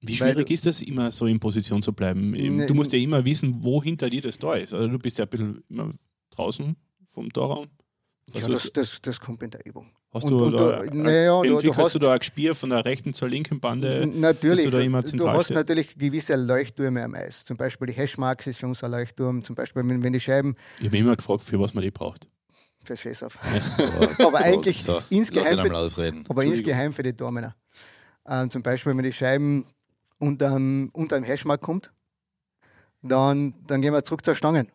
Wie schwierig ist das, immer so in Position zu bleiben? Ne, du musst ja immer wissen, wo hinter dir das da ist. Also du bist ja ein bisschen immer draußen vom Torraum? Ja, das, das, das kommt in der Übung. Hast und, du, und, da, naja, du, du hast, du da ein Gespür von der rechten zur linken Bande? Natürlich. Du, du, hast natürlich gewisse Leuchttürme am Eis. Zum Beispiel die Hashmarks ist für uns ein Leuchtturm. Zum Beispiel, wenn, wenn die Scheiben. Ich habe immer gefragt, für was man die braucht. Fürs Face-Off. aber eigentlich so, insgeheim, für, aber insgeheim für die Dormänner. Ähm, zum Beispiel, wenn die Scheiben unter einem Hashmark kommt, dann, dann gehen wir zurück zur Stangen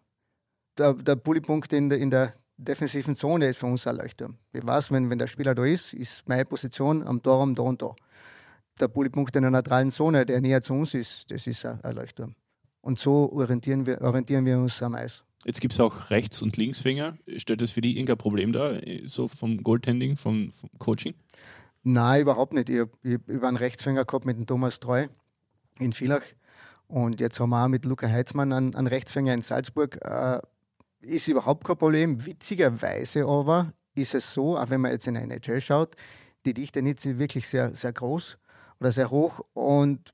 der, der Bullypunkt in der, in der defensiven Zone ist für uns ein Leuchtturm. Ich weiß, wenn, wenn der Spieler da ist, ist meine Position am Torraum da und da. Der Bullypunkt in der neutralen Zone, der näher zu uns ist, das ist ein, Leuchtturm. Und so orientieren wir, orientieren wir uns am Eis. Jetzt gibt es auch Rechts- und Linksfinger. Stellt das für die irgendein Problem da, so vom Goaltending, vom, vom Coaching? Nein, überhaupt nicht. Ich habe hab einen Rechtsfinger gehabt mit dem Thomas Treu in Villach. Und jetzt haben wir auch mit Luca Heitzmann einen, einen Rechtsfinger in Salzburg. Äh, ist überhaupt kein Problem. Witzigerweise aber ist es so, auch wenn man jetzt in eine NHL schaut, die Dichte nicht wirklich sehr, sehr groß oder sehr hoch und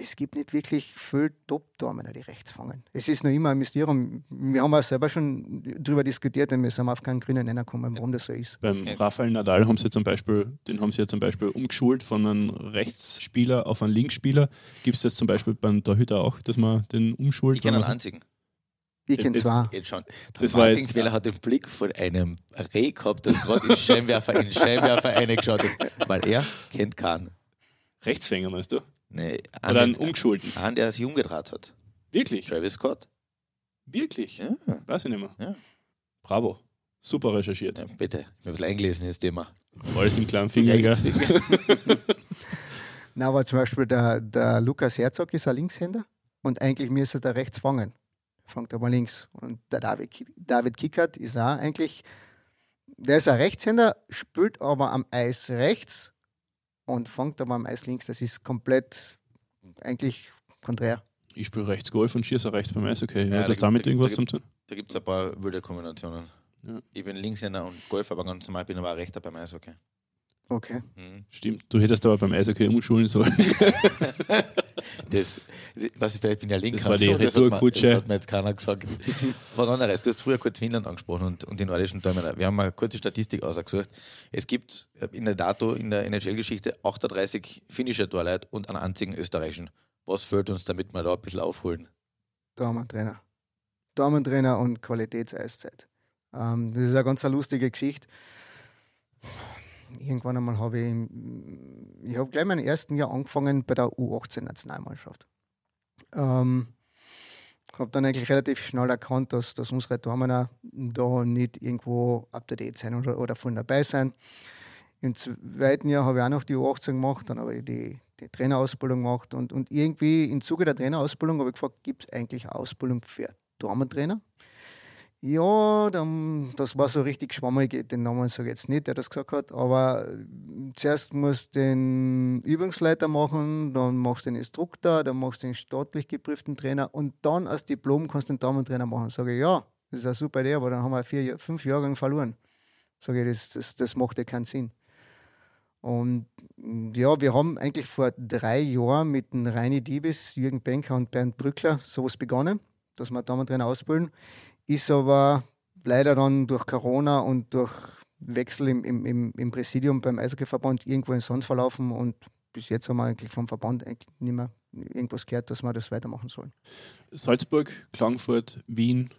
es gibt nicht wirklich viel Top-Dormen, die rechts fangen. Es ist noch immer ein Mysterium. Wir haben auch selber schon darüber diskutiert und wir sind auf keinen grünen Nenner gekommen, warum das so ist. Beim Rafael Nadal haben sie zum Beispiel, den haben sie ja zum Beispiel umgeschult von einem Rechtsspieler auf einen Linksspieler. Gibt es das zum Beispiel beim Torhüter auch, dass man den umschult? Ich kenne einen einzigen. Ich kenne zwei. Jetzt schon. Der das Martin Queller hat den Blick von einem Reh gehabt, das gerade im Scheinwerfer in Scheinwerfer reingeschaut hat, weil er kennt keinen. Rechtsfänger, meinst du? Nee, Oder einen Ungeschulten? Einen, der sich umgedreht hat. Wirklich? Travis Scott. Wirklich? Ja, Weiß ich nicht mehr. Ja. Bravo. Super recherchiert. ja bitte. Ich habe ein bisschen eingelesen in das Thema. Alles im kleinen Finger. Na, aber zum Beispiel der, der Lukas Herzog ist ein Linkshänder und eigentlich müsste der rechts fangen. Fangt aber links. Und der David, David Kickert ist auch eigentlich, der ist ein Rechtshänder, spielt aber am Eis rechts und fängt aber am Eis links. Das ist komplett eigentlich konträr. Ich spiele rechts Golf und schieße rechts beim Eishockey. Ja, Hat da das gibt- damit da- irgendwas da zu tun? Da gibt es ein paar wilde Kombinationen. Ja. Ich bin Linkshänder und Golf, aber ganz normal bin aber auch Rechter beim Eishockey. Okay. Mhm. Stimmt. Du hättest aber beim Eishockey umschulen sollen. Das, was ich vielleicht bin ja links. Das war die Retourkutsche. Das hat mir jetzt keiner gesagt. Was anderes. Du hast früher kurz Finnland angesprochen und, und die nordischen Däume. Wir haben mal eine kurze Statistik ausgesucht. Es gibt in der Dato in der NHL-Geschichte 38 finnische Torleute und einen einzigen österreichischen. Was fehlt uns, damit wir da ein bisschen aufholen? Damentrainer. Damentrainer und Qualitätseiszeit. Ähm, das ist eine ganz eine lustige Geschichte. Irgendwann einmal habe ich, ich habe gleich meinen ersten Jahr angefangen bei der U18-Nationalmannschaft. Ähm, habe dann eigentlich relativ schnell erkannt, dass, dass unsere auch da nicht irgendwo up to date sein oder, oder voll dabei sein. Im zweiten Jahr habe ich auch noch die U18 gemacht, dann habe ich die, die Trainerausbildung gemacht und, und irgendwie im Zuge der Trainerausbildung habe ich gefragt, gibt es eigentlich eine Ausbildung für Damentrainer? Ja, dann, das war so richtig schwammig, den Namen sage ich jetzt nicht, der das gesagt hat, aber äh, zuerst musst du den Übungsleiter machen, dann machst du den Instruktor, dann machst du den staatlich geprüften Trainer und dann als Diplom kannst du den Damentrainer machen. Sage ich, ja, das ist eine super Idee, aber dann haben wir vier, fünf Jahre verloren. Sage ich, das, das, das macht ja keinen Sinn. Und ja, wir haben eigentlich vor drei Jahren mit dem Reini Diebes, Jürgen Benker und Bernd Brückler sowas begonnen, dass wir Damentrainer ausbilden. Ist aber leider dann durch Corona und durch Wechsel im, im, im, Präsidium beim Eishockeyverband irgendwo in den Sand verlaufen und bis jetzt haben wir eigentlich vom Verband eigentlich nicht mehr irgendwas gehört, dass wir das weitermachen sollen. Salzburg, Klagenfurt, Wien,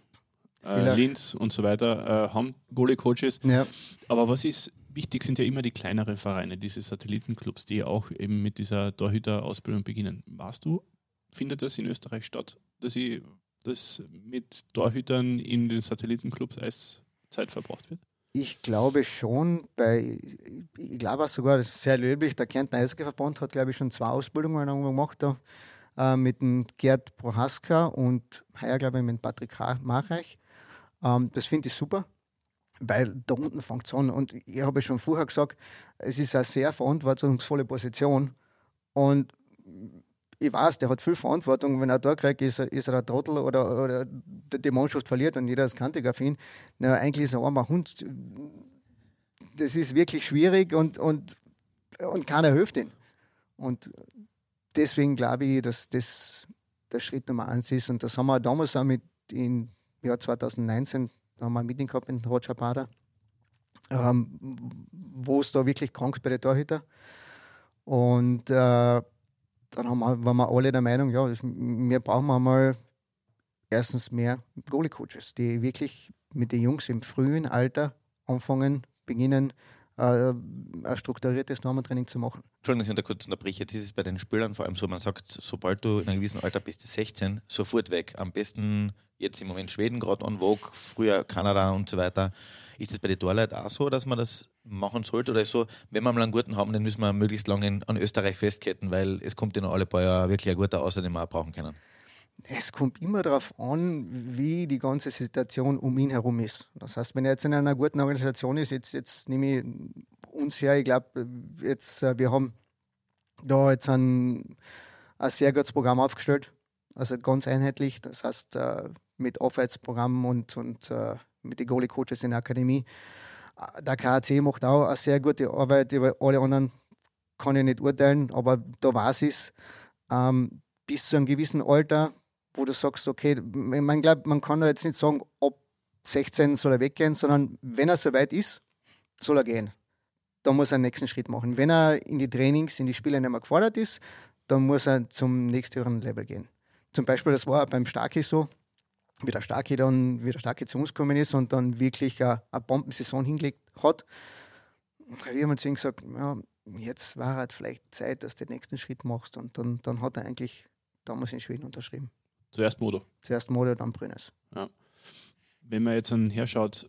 äh. Linz und so weiter äh, haben Goalie-Coaches. Ja, Aber was ist wichtig, sind ja immer die kleineren Vereine, diese Satellitenclubs, die auch eben mit dieser Torhüter-Ausbildung beginnen. Warst du, findet das in Österreich statt, dass, ich, dass mit Torhütern in den Satellitenclubs Eiszeit verbracht wird? Ich glaube schon, bei, ich glaube auch sogar, das ist sehr löblich, der Kärntner Eishockeyverband hat, glaube ich, schon zwei Ausbildungen gemacht da, äh, mit dem Gerd Prohaska und heuer, glaube ich, mit Patrick Marreich. Ähm, das finde ich super, weil da unten fängt es an. Und ich habe schon vorher gesagt, es ist eine sehr verantwortungsvolle Position und ich weiß, der hat viel Verantwortung. Wenn er da kriegt, ist, er- ist er der Trottel oder, oder die Mannschaft verliert und jeder ist kantig auf ihn. Na, eigentlich ist er ein armer Hund. Das ist wirklich schwierig und, und, und keiner hilft ihm. Und deswegen glaube ich, dass das der Schritt Nummer eins ist. Und das haben wir damals auch mit im Jahr 2019, da haben wir ein Meeting gehabt in Roger Bader, ähm, wo es da wirklich krank bei den Torhüter. Und äh, dann haben wir, waren wir alle der Meinung, ja, das- wir brauchen mal erstens mehr Goalie-Coaches, die wirklich mit den Jungs im frühen Alter anfangen, beginnen, äh, ein strukturiertes Normentraining zu machen. Entschuldigung, dass ich unter kurz unterbreche. Jetzt ist bei den Spielern vor allem so, man sagt, sobald du in einem gewissen Alter bist, 16, sofort weg. Am besten jetzt im Moment Schweden gerade on Vogue, früher Kanada und so weiter. Ist das bei den Torleuten auch so, dass man das machen sollte? Oder so, wenn wir mal einen guten haben, dann müssen wir möglichst lange an Österreich festketten, weil es kommt ja noch alle paar Jahre wirklich ein guter außer den wir auch brauchen können. Es kommt immer darauf an, wie die ganze Situation um ihn herum ist. Das heißt, wenn er jetzt in einer guten Organisation ist, jetzt, jetzt nehme ich uns her, ich glaube, äh, wir haben da jetzt ein, ein sehr gutes Programm aufgestellt, also ganz einheitlich, das heißt äh, mit Aufwärtsprogrammen und, und äh, mit den Goalie-Coaches in der Akademie. Der KAC macht auch eine sehr gute Arbeit, über alle anderen kann ich nicht urteilen, aber da weiß ich es. Ähm, bis zu einem gewissen Alter, wo du sagst, okay, man glaubt, man kann da jetzt nicht sagen, ab 16 soll er weggehen, sondern wenn er soweit ist, soll er gehen. Da muss er einen nächsten Schritt machen. Wenn er in die Trainings, in die Spiele nicht mehr gefordert ist, dann muss er zum nächsthöheren Level gehen. Zum Beispiel, das war beim Starki so, wie der Starki dann, wie der Starki zu uns gekommen ist und dann wirklich eine, eine Bombensaison hingelegt hat. Wir haben uns gesagt, ja, jetzt war halt vielleicht Zeit, dass du den nächsten Schritt machst. Und dann, dann hat er eigentlich damals in Schweden unterschrieben. Zuerst Modo. Zuerst Modo, dann Brünnes. Ja. Wenn man jetzt herschaut,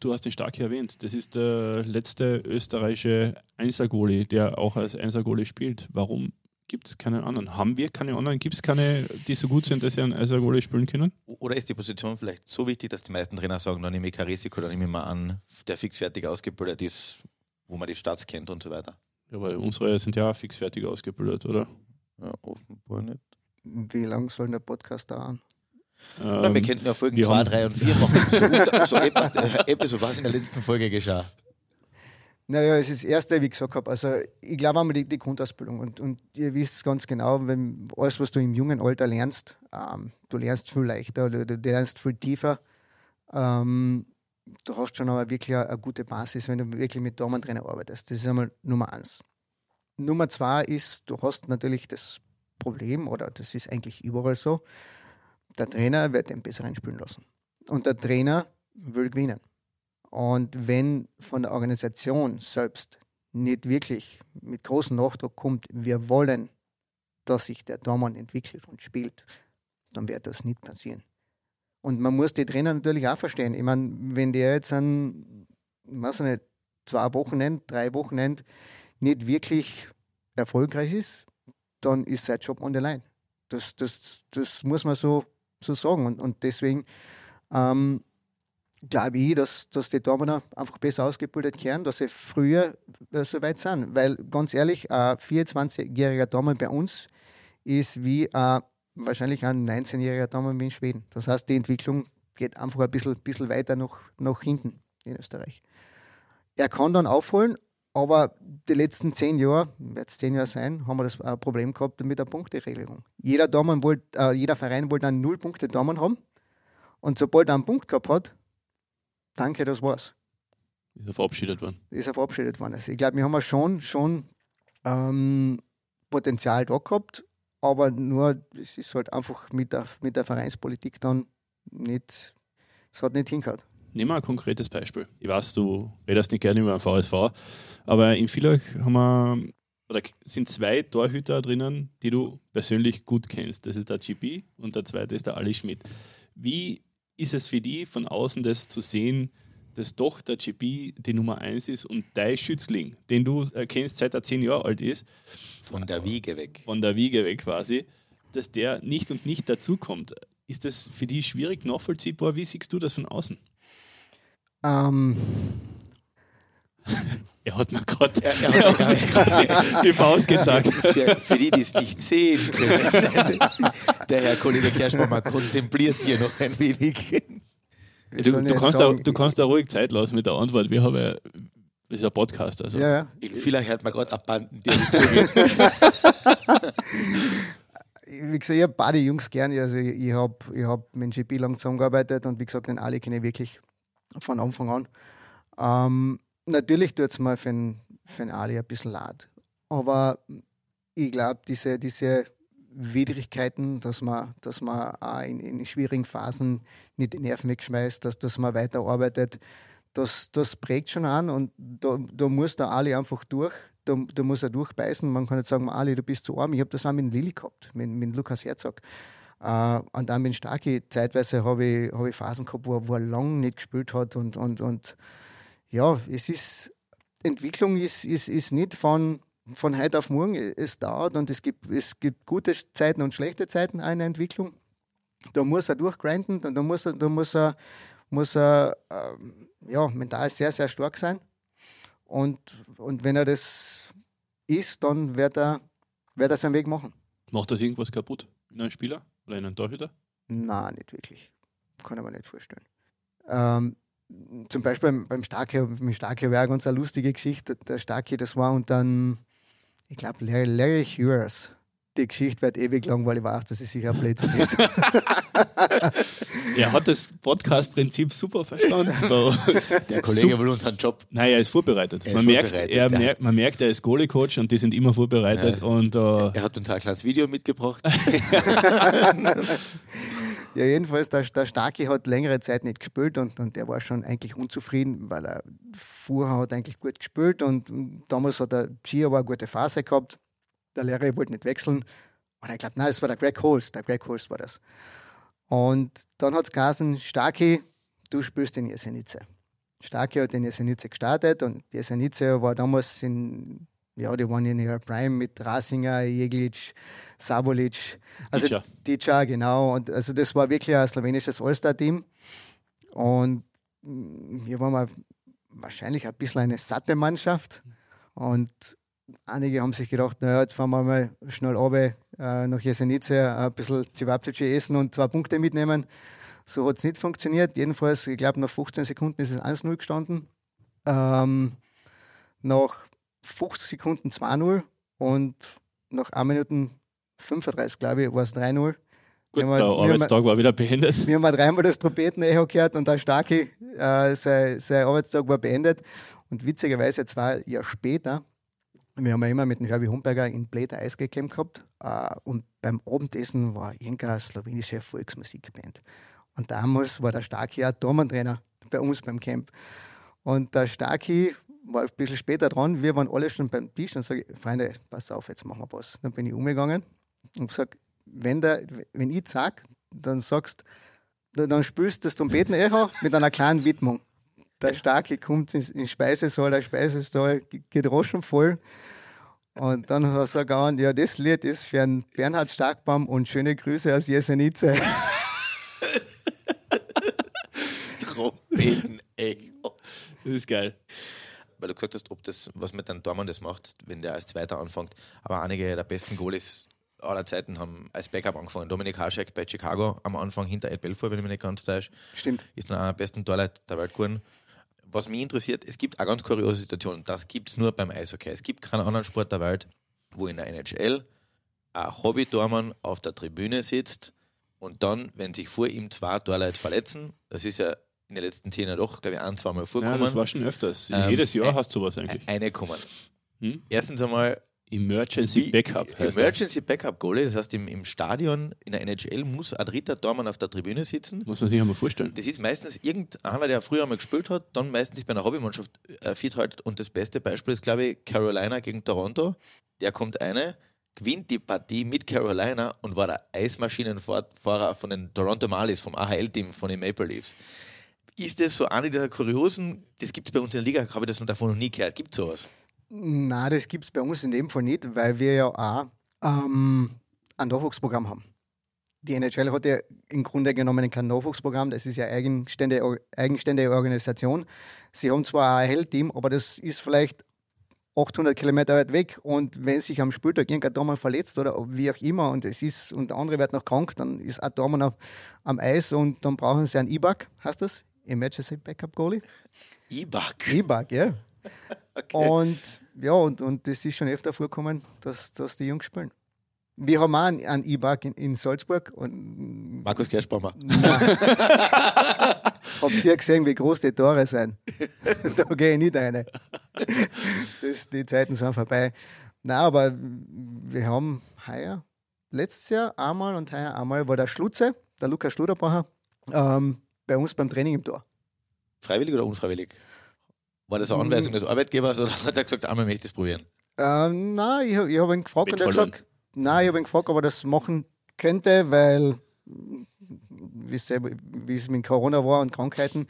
du hast den Starke erwähnt, das ist der letzte österreichische Einsergoalie, der auch als Einsergoalie spielt. Warum gibt es keinen anderen? Haben wir keine anderen? Gibt es keine, die so gut sind, dass sie einen Einsergoalie spielen können? Oder ist die Position vielleicht so wichtig, dass die meisten Trainer sagen, dann nehme ich kein Risiko, dann nehme ich mal an, der fixfertig ausgebildet ist, wo man die Stats kennt und so weiter. Ja, weil unsere sind ja fixfertig ausgebildet, oder? Ja, offenbar nicht. Wie lange soll der Podcast dauern? Ähm, ja, wir könnten ja Folgen 2, 3 und 4 machen. So, so etwas, so was in der letzten Folge geschah. Naja, es ist das Erste, wie ich gesagt habe. Also, ich glaube einmal die, die Grundausbildung. Und, und ihr wisst ganz genau, wenn alles, was du im jungen Alter lernst, ähm, du lernst viel leichter, du, du lernst viel tiefer. Ähm, du hast schon aber wirklich eine, eine, gute Basis, wenn du wirklich mit Damentrainer arbeitest. Das ist einmal Nummer eins. Nummer zwei ist, du hast natürlich das Problem, oder das ist eigentlich überall so, der Trainer wird den Besseren spielen lassen. Und der Trainer will gewinnen. Und wenn von der Organisation selbst nicht wirklich mit großem Nachdruck kommt, wir wollen, dass sich der Dormann entwickelt und spielt, dann wird das nicht passieren. Und man muss die Trainer natürlich auch verstehen. Ich meine, wenn der jetzt ein, weiß nicht, zwei Wochenende, drei Wochenende nicht wirklich erfolgreich ist, dann ist sein Job on the line. Das, das, das muss man so, so sagen. Und, und deswegen ähm, glaube ich, dass, dass die Damen einfach besser ausgebildet kehren, dass sie früher äh, so weit sind. Weil ganz ehrlich, ein 24-jähriger Damen bei uns ist wie äh, wahrscheinlich ein 19-jähriger Damen wie in Schweden. Das heißt, die Entwicklung geht einfach ein bisschen, bisschen weiter nach, nach hinten in Österreich. Er kann dann aufholen, aber die letzten zehn Jahre, wird es zehn Jahre sein, haben wir das ein Problem gehabt mit der Punkteregelung. Jeder, wollt, äh, jeder Verein wollte einen Null Punkte Damen haben. Und sobald er einen Punkt gehabt hat, danke, das war's. Ist er verabschiedet worden? Ist er verabschiedet worden. Also ich glaube, wir haben schon, schon ähm, Potenzial da gehabt, aber nur, es ist halt einfach mit der, mit der Vereinspolitik dann nicht, es hat nicht hingehört. Nehmen wir ein konkretes Beispiel. Ich weiß, du redest nicht gerne über den VSV, aber in Villach haben wir, oder sind zwei Torhüter drinnen, die du persönlich gut kennst. Das ist der GP und der zweite ist der Ali Schmidt. Wie ist es für die von außen das zu sehen, dass doch der GP die Nummer 1 ist und dein Schützling, den du kennst, seit er zehn Jahre alt ist, von der Wiege weg. Von der Wiege weg quasi, dass der nicht und nicht dazukommt. Ist das für die schwierig nachvollziehbar? Wie siehst du das von außen? Ähm. Er hat mir gerade die, die Faust gezeigt. Für, für, die, die es nicht sehen können, der Herr Kollege Kerschbaumer kontempliert hier noch ein wenig. Du, du, kannst da, du kannst da ruhig Zeit lassen mit der Antwort. Wir haben ja, das ist ein Podcast. Also. Ja, ja. Vielleicht hört man gerade abbanden, die Wie gesagt, ich habe beide Jungs gerne. Also ich, ich habe ich hab mit GP lang zusammengearbeitet und wie gesagt, den Ali kenne ich wirklich von Anfang an. Ähm, natürlich tut es mir für den, für den Ali ein bisschen leid. Aber ich glaube, diese, diese Widrigkeiten, dass man, dass man auch in, in schwierigen Phasen nicht die Nerven wegschmeißt, dass, dass man weiterarbeitet, das, das prägt schon an und da, da muss der Ali einfach durch. Da, da muss er durchbeißen. Man kann nicht sagen, Ali, du bist zu arm. Ich habe das auch mit Lilly gehabt, mit, mit Lukas Herzog. Uh, und dann mit Starki, zeitweise habe ich, hab ich Phasen gehabt, wo, wo er lange nicht gespielt hat. Und, und, und ja, es ist, Entwicklung ist, ist, ist nicht von, von heute auf morgen, es dauert und es gibt, es gibt gute Zeiten und schlechte Zeiten einer Entwicklung. Da muss er durchgrinden und da muss er, da muss er, muss er ähm, ja, mental sehr, sehr stark sein. Und, und wenn er das ist, dann wird er, wird er seinen Weg machen. Macht das irgendwas kaputt in einem Spieler? Oder einen Torhüter? Nein, nicht wirklich. Kann ich mir nicht vorstellen. Ähm, zum Beispiel beim, beim Starke, mit Starke war ganz eine lustige Geschichte. Der Starke, das war und dann, ich glaube, Larry, Larry Hughes. Die Geschichte wird ewig lang, weil ich weiß, dass es sicher ein Blödsinn ist. er hat das Podcast-Prinzip super verstanden. Der Kollege will unseren Job. Nein, er ist vorbereitet. Er man, ist merkt, vorbereitet, er ja. merkt, man merkt, er ist Goalie-Coach und die sind immer vorbereitet. Ja. Und, äh, Er hat uns ein kleines Video mitgebracht. Ja, jedenfalls, der, der Starke hat längere Zeit nicht gespielt und, und der war schon eigentlich unzufrieden, weil er vorher hat eigentlich gut gespielt und, damals hat der Gia eine gute Phase gehabt. Der Lehrer wollte nicht wechseln. Und ich glaube, nein, das war der Greg Holst. Der Greg Holst war das. Und dann hat es geheißen, Starke, du spielst in Jesenice. Starke hat in Jesenice gestartet und Jesenice war damals in ja, die waren in ihrer Prime mit Rasinger, Jeglic, Sabolic. Also Dica. Genau. Und also das war wirklich ein slowenisches All-Star-Team. Und mm, wir waren mal wahrscheinlich ein bisschen eine satte Mannschaft. Und einige haben sich gedacht, naja, jetzt fahren wir mal schnell runter äh, nach Jesenice, ein bisschen Cevapcici essen und zwei Punkte mitnehmen. So hat es nicht funktioniert. Jedenfalls, ich glaube, nach 15 Sekunden ist es 1-0 gestanden. Ähm, nach 50 Sekunden 2-0 und nach 1 Minuten 35, glaube ich, war es 3-0. Gut, Wir haben- der wir haben- Arbeitstag war wieder beendet. Wir haben halt dreimal das Trompeten-Echo gehört und der Starke, äh, sein, sein Arbeitstag war beendet. Und witzigerweise, zwei Jahre später, wir haben ja immer mit dem Herbie Humberger in Bled Eis gekämpft gehabt. Äh, und beim Abendessen war irgendeine slowenische Volksmusikband. Und damals war der Starke auch Dormantrainer bei uns beim Camp. Und der Starke war ein bisschen später dran. Wir waren alle schon beim Tisch und sage Freunde, pass auf, jetzt machen wir was. Dann bin ich umgegangen und gesagt, wenn, der, wenn ich sag, dann sagst dann spielst du das Trompeten-Echo mit einer kleinen Widmung. Der Starke kommt ins, ins Speisesaal, der Speisesaal geht roschen voll. Und dann hat er gehauen, ja, das Lied ist für einen Bernhard Starkbaum und schöne Grüße aus Jesenice. Trompeten-Echo. Das ist geil. Weil du gesagt hast, ob das, was mit einem Dormann das macht, wenn der als Zweiter anfängt. Aber einige der besten Goalies aller Zeiten haben als Backup angefangen. Dominik Haschek bei Chicago am Anfang hinter Ed Belfour, wenn ich mich nicht ganz täusche. Stimmt. ist dann einer der besten Torleute der Welt geworden. Was mich interessiert, es gibt eine ganz kuriose Situation, das gibt es nur beim Eishockey. Es gibt keinen anderen Sport der Welt, wo in der NHL ein Hobby-Tormann auf der Tribüne sitzt und dann, wenn sich vor ihm zwei Torleute verletzen, das ist ja in den letzten zehn Jahren doch, glaube ich, ein, zweimal Ja, vorgekommen, das war schon öfters. Ähm, Jedes Jahr äh, hast du sowas eigentlich. eine kommen. Hm? Erstens einmal Emergency wie- Backup. Emergency Backup Goalie, das heißt im, im Stadion in der NHL muss ein dritter Tormann auf der Tribüne sitzen Muss man sich einmal vorstellen. Das ist meistens irgendeiner, der früher einmal gespielt hat, dann meistens sich bei einer Hobbymannschaft äh, fit hält. Und das beste Beispiel ist, glaube ich, Carolina gegen Toronto. Der kommt eine, gewinnt die Partie mit Carolina und war der Eismaschinenfahrer von den Toronto Marlies, vom AHL-Team von den Maple Leafs. Ist das so eine dieser kuriosen, das gibt es bei uns in der Liga, habe ich das noch davon noch nie gehört. Gibt es sowas? Nein, das gibt es bei uns in dem Fall nicht, weil wir ja auch ähm, ein Nachwuchsprogramm haben. Die NHL hat ja im Grunde genommen kein Nachwuchsprogramm, das ist ja eigenständige, eigenständige Organisation. Sie haben zwar ein AHL-Team, aber das ist vielleicht 800 Kilometer weit weg und wenn sich am Spieltag irgendein Dormann verletzt oder wie auch immer und es ist und der andere wird noch krank, dann ist ein Dormann am Eis und dann brauchen sie einen E-Bug, heißt das? Emergency Backup Goalie? E-Bug. E-Bug, ja. Und ja, und, und das ist schon öfter vorgekommen, dass, dass die Jungs spielen. Wir haben auch einen, einen E-Bug in, in Salzburg und Markus Gerschbaumer. habt ihr gesehen, wie groß die Tore sind? da gehe ich nicht rein. Das, die Zeiten sind vorbei. Nein, aber wir haben heuer, letztes Jahr einmal und heuer einmal war der Schlutze, der Lukas Schluderbacher, ähm, bei uns beim Training im Tor. Freiwillig oder unfreiwillig? War das eine Anweisung des Arbeitgebers oder hat er gesagt, einmal möchte ich das probieren? Ähm, nein, ich, ich habe ihn gefragt und er hat gesagt, nein, ich habe ihn gefragt, ob er das machen könnte, weil wisst ihr, wie es mit Corona war und Krankheiten.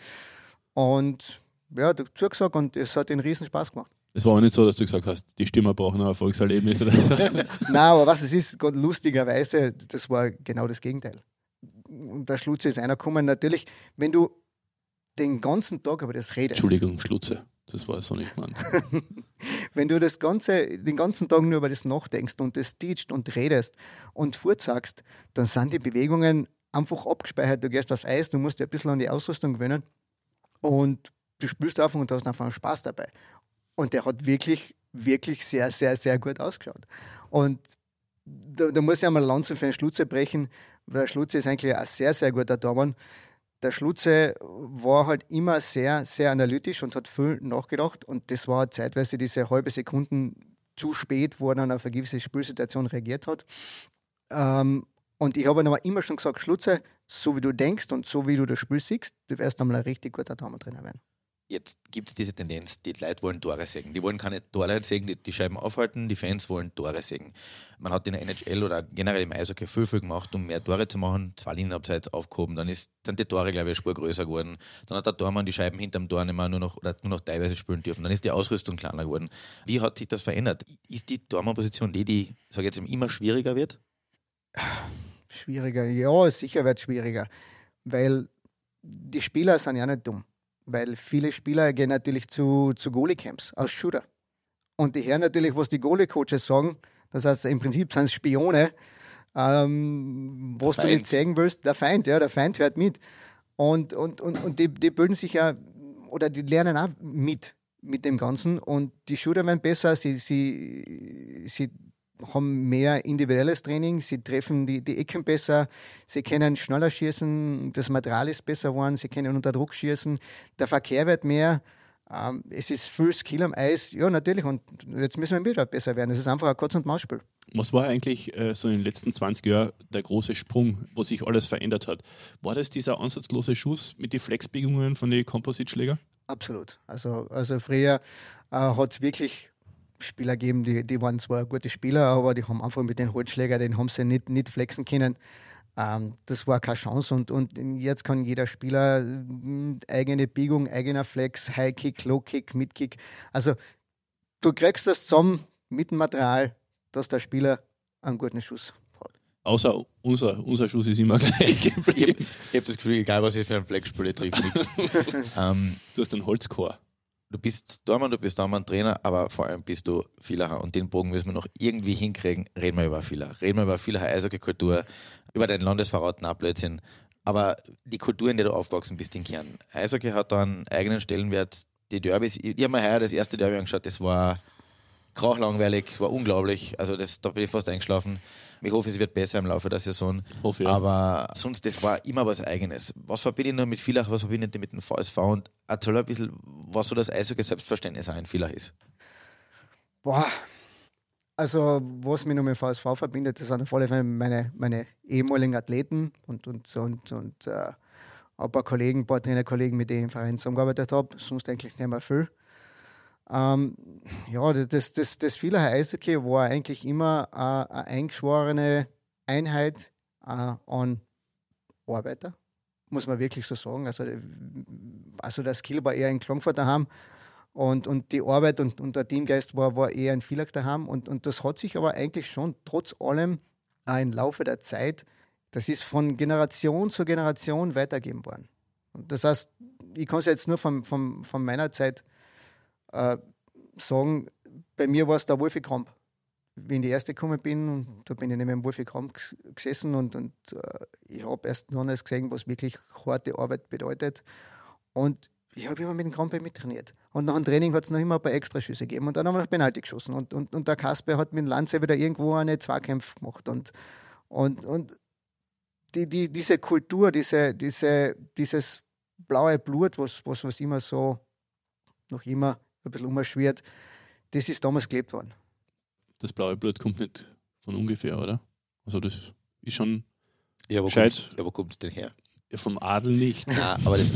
Und ja, hat zugesagt und es hat einen riesen Spaß gemacht. Es war auch nicht so, dass du gesagt hast, die Stimmer brauchen ein Erfolgserlebnis oder so. Nein, aber was es ist, lustigerweise, das war genau das Gegenteil. Und der Schlutze ist einer gekommen, natürlich, wenn du den ganzen Tag über das redest, Entschuldigung, Schlutze. Das war so nicht gemeint. wenn du das ganze, den ganzen Tag nur über das nachdenkst und das teachst und redest und vorzagst, dann sind die Bewegungen einfach abgespeichert. Du gehst aufs Eis, du musst dir ein bisschen an die Ausrüstung gewöhnen und du spürst einfach und du hast einfach einen Spaß dabei. Und der hat wirklich, wirklich sehr, sehr, sehr gut ausgeschaut. Und da, da muss ich einmal Lanze für den Schlutze brechen, der Schlutze ist eigentlich ein sehr, sehr guter Tormann. Der Schlutze war halt immer sehr, sehr analytisch und hat viel nachgedacht. Und das war zeitweise diese halbe Sekunden zu spät, wo er dann auf eine gewisse Spielsituation reagiert hat. Ähm, und ich habe ihm aber immer schon gesagt, Schlutze, so wie du denkst und so wie du das Spiel siehst, du wirst einmal ein richtig guter Tormann-Trainer werden jetzt gibt es diese Tendenz, die Leute wollen Tore sägen. Die wollen keine Tore sägen, die, die Scheiben aufhalten, die Fans wollen Tore sägen. Man hat in der NHL oder generell im Eishockey viel, viel gemacht, um mehr Tore zu machen, zwei Linienabseits aufgehoben, dann ist, sind die Tore, glaube ich, eine Spur größer geworden. Dann hat der Tormann die Scheiben hinterm Tor nicht mehr nur noch, oder nur noch teilweise spielen dürfen. Dann ist die Ausrüstung kleiner geworden. Wie hat sich das verändert? Ist die Tormann-Position die, die, sage jetzt, immer schwieriger wird? Schwieriger, ja, sicher wird es schwieriger, weil die Spieler sind ja nicht dumm weil viele Spieler gehen natürlich zu, zu Goalie-Camps als Shooter. Und die hören natürlich, was die Goalie-Coaches sagen. Das heißt, im Prinzip sind es Spione, ähm, was du nicht zeigen willst. Der Feind, ja, der Feind hört mit. Und, und, und, und die, die bilden sich ja, oder die lernen auch mit, mit dem Ganzen. Und die Shooter werden besser, sie, sie, sie haben mehr individuelles Training, sie treffen die, die Ecken besser, sie können schneller schießen, das Material ist besser geworden, sie können unter Druck schießen, der Verkehr wird mehr, ähm, es ist viel Skill am Eis, ja natürlich, und jetzt müssen wir wieder besser werden. Es ist einfach ein Kurz- und Mausspiel. Was war eigentlich äh, so in den letzten 20 Jahren der große Sprung, wo sich alles verändert hat? War das dieser ansatzlose Schuss mit den Flexbewegungen von den Composite-Schläger? Absolut. Also, also früher äh, hat es wirklich Spieler geben, die, die waren zwar gute Spieler, aber die haben einfach mit den Holzschlägern, den haben sie nicht, nicht flexen können. Ähm, das war keine Chance und, und jetzt kann jeder Spieler äh, eigene Biegung, eigener Flex, High Kick, Low Kick, Mid Kick. Also du kriegst das zusammen mit dem Material, dass der Spieler einen guten Schuss hat. Außer unser, unser Schuss ist immer gleich geblieben. Ich, habe das Gefühl, egal was ich für einen Flex spiele, trifft nichts. ähm, du hast einen Holzchor du bist Dormann, du bist Dormann-Trainer, aber vor allem bist du Villacher und den Bogen müssen wir noch irgendwie hinkriegen. Reden wir über Villach. Reden wir über Villacher Eishockey-Kultur, über deinen Landesverrat, na Blödsinn. Aber die Kultur, in der du aufgewachsen bist, in Kern. Eishockey hat da einen eigenen Stellenwert. Die Derbys, ich, habe mir heuer das erste Derby angeschaut, das war krachlangweilig, war unglaublich. Also das, da bin ich fast eingeschlafen. Ich hoffe, es wird besser im Laufe der Saison. Hoffe, ja. Aber sonst, das war immer was Eigenes. Was verbinde ich noch mit Villach, was verbinde ich mit dem VSV? Und erzähl ein bisschen, was so das Eishockey Selbstverständnis auch in Villach ist. Boah, also was mich noch mit VSV verbindet, das sind auf alle Fälle meine, meine ehemaligen Athleten und, und, und, und äh, ein paar Kollegen, ein paar Trainerkollegen, mit denen ich im Verein zusammengearbeitet habe. Sonst eigentlich nicht mehr viel. Ähm, ja, das, das, das Villacher Eishockey war eigentlich immer äh, eine eingeschworene Einheit äh, an Arbeiter, muss man wirklich so sagen. Also, also der Skill war eher in Klangfurt daheim und, und die Arbeit und, und der Teamgeist war, war eher in Villach daheim. Und, und das hat sich aber eigentlich schon trotz allem äh, im Laufe der Zeit, das ist von Generation zu Generation weitergeben worden. Und das heißt, ich kann es jetzt nur von, von, von meiner Zeit äh, sagen, bei mir war es der Wolfi Kramp. Wie ich die erste gekommen bin, und da bin ich neben dem Wolfi Kramp gesessen und, und äh, ich habe erst noch nicht gesehen, was wirklich harte Arbeit bedeutet. Und ich habe immer mit dem Krampe mittrainiert. Und nach dem Training hat es noch immer ein paar Extraschüsse gegeben. Und dann haben wir noch Penalty geschossen. Und, und, und der Kasper hat mit dem Lanze wieder irgendwo eine Zweikämpfe gemacht. Und, und, und die, die, diese Kultur, diese, diese, dieses blaue Blut, was, was, was immer so, noch immer ein bisschen umschwirrt, das ist damals gelebt worden. Das blaue Blut kommt nicht von ungefähr, oder? Also das ist schon ja, wo gescheit. ja, wo kommt es denn her? Ja, vom Adel nicht. Nein, aber das,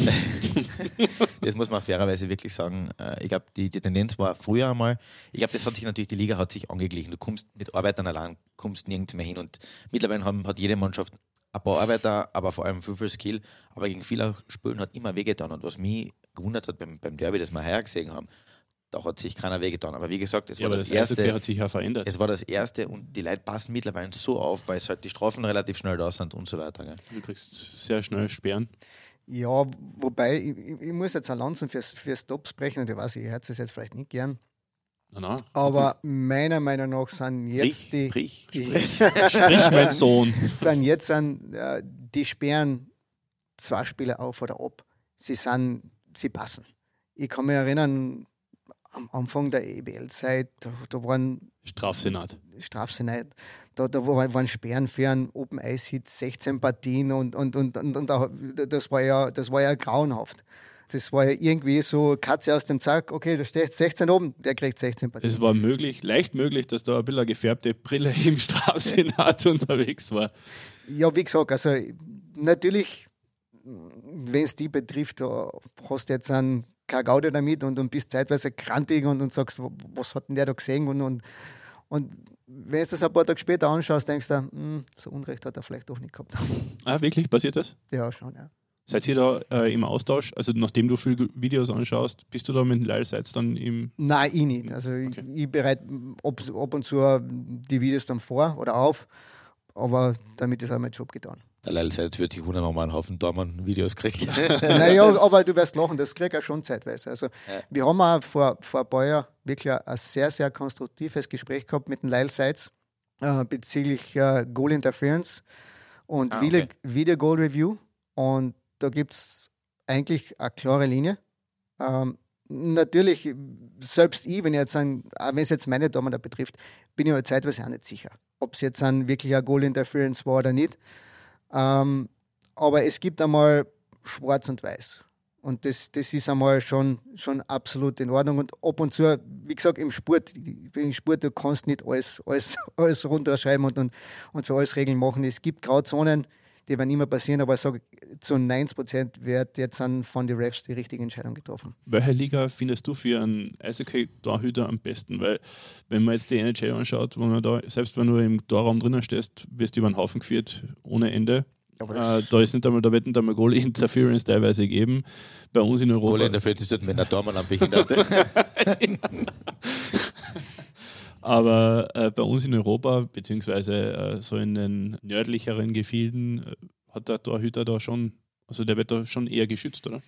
das muss man fairerweise wirklich sagen. Äh, ich glaube, die, die Tendenz war früher einmal, ich glaube, das hat sich natürlich, die Liga hat sich angeglichen. Du kommst mit Arbeitern allein, kommst nirgends mehr hin. Und mittlerweile haben, hat jede Mannschaft ein paar Arbeiter, aber vor allem viel, viel Skill. Aber gegen viele Spielen hat immer wehgetan. Und was mich gewundert hat beim, beim Derby, das wir heuer gesehen haben, da hat sich keiner wehgetan. Aber wie gesagt, es ja, war das, das erste. hat sich ja verändert. Es war das erste und die Leute passen mittlerweile so auf, weil es halt die Strafen relativ schnell da sind und so weiter. Gell? Du kriegst sehr schnell Sperren. Ja, wobei, ich, ich muss jetzt ein Lanzen fürs, fürs Stops sprechen und ich weiß, ich hätte es jetzt vielleicht nicht gern. Na, na. Aber meiner Meinung nach sind jetzt Sprich, die, sprich, die Sprich, mein Sohn. sind jetzt sind, äh, die sperren zwei Spieler auf oder ab. Sie sind, sie passen. Ich kann mich erinnern, am Anfang der EBL-Zeit, da, da waren Strafsenat. Strafsenat, da, da waren Sperren für einen Open Ice Hit 16 Partien und, und, und, und, und das, war ja, das war ja grauenhaft. Das war ja irgendwie so Katze aus dem Zack, okay, da steht 16 oben, der kriegt 16 Partien. Es war möglich, leicht möglich, dass da ein bisschen eine gefärbte Brille im Strafsenat unterwegs war. Ja, wie gesagt, also natürlich, wenn es die betrifft, da hast du jetzt einen keine Gaude damit und, und bist zeitweise krantig und, und sagst, was hat denn der da gesehen? Und, und, und wenn du das ein paar Tage später anschaust, denkst du, hm, so Unrecht hat er vielleicht doch nicht gehabt. Ah, wirklich? Passiert das? Ja, schon, ja. Seid ihr da äh, im Austausch? Also nachdem du viele Videos anschaust, bist du da mit Lyle Seitz dann im... Nein, ich nicht. Also okay. ich, ich bereite ab, ab und zu die Videos dann vor oder auf, aber damit ist auch mein Job getan. Der Lyle Seitz wird sich wundern, ob man einen Haufen Dormann-Videos kriegt. naja, aber du wirst lachen, das kriege ich schon zeitweise. Also ja. wir haben auch vor, vor ein paar Jahren wirklich ein sehr, sehr konstruktives Gespräch gehabt mit dem Lyle Seitz äh, bezüglich äh, Goal Interference und ah, okay. Video Goal Review und da gibt es eigentlich eine klare Linie. Ähm, natürlich, selbst ich, wenn, jetzt ein, wenn es jetzt meine da betrifft, bin ich mir zeitweise auch nicht sicher, ob es jetzt ein wirklich ein Goal Interference war oder nicht. Ähm, aber es gibt einmal schwarz und weiß. Und das, das ist einmal schon, schon absolut in Ordnung. Und ab und zu, wie gesagt, im Sport, im Sport, du kannst nicht alles, alles, alles runterschreiben und, und, und für alles Regeln machen. Es gibt Grauzonen, die werden immer passieren, aber ich sage, zu 90 Prozent wird jetzt von den Refs die richtige Entscheidung getroffen. Welche Liga findest du für einen Eishockey-Torhüter am besten? Weil, wenn man jetzt die NHL anschaut, wo man da, selbst wenn du im Torraum drinnen stehst, wirst du über den Haufen geführt ohne Ende. Äh, da ist nicht einmal, da wird nicht einmal Goal Interference teilweise geben. Bei uns in Europa. Goal Interference ist dort, wenn der Tormann am behindert Aber äh, bei uns in Europa, beziehungsweise äh, so in den nördlicheren Gefilden, äh, hat der Torhüter da schon, also der wird da schon eher geschützt, oder?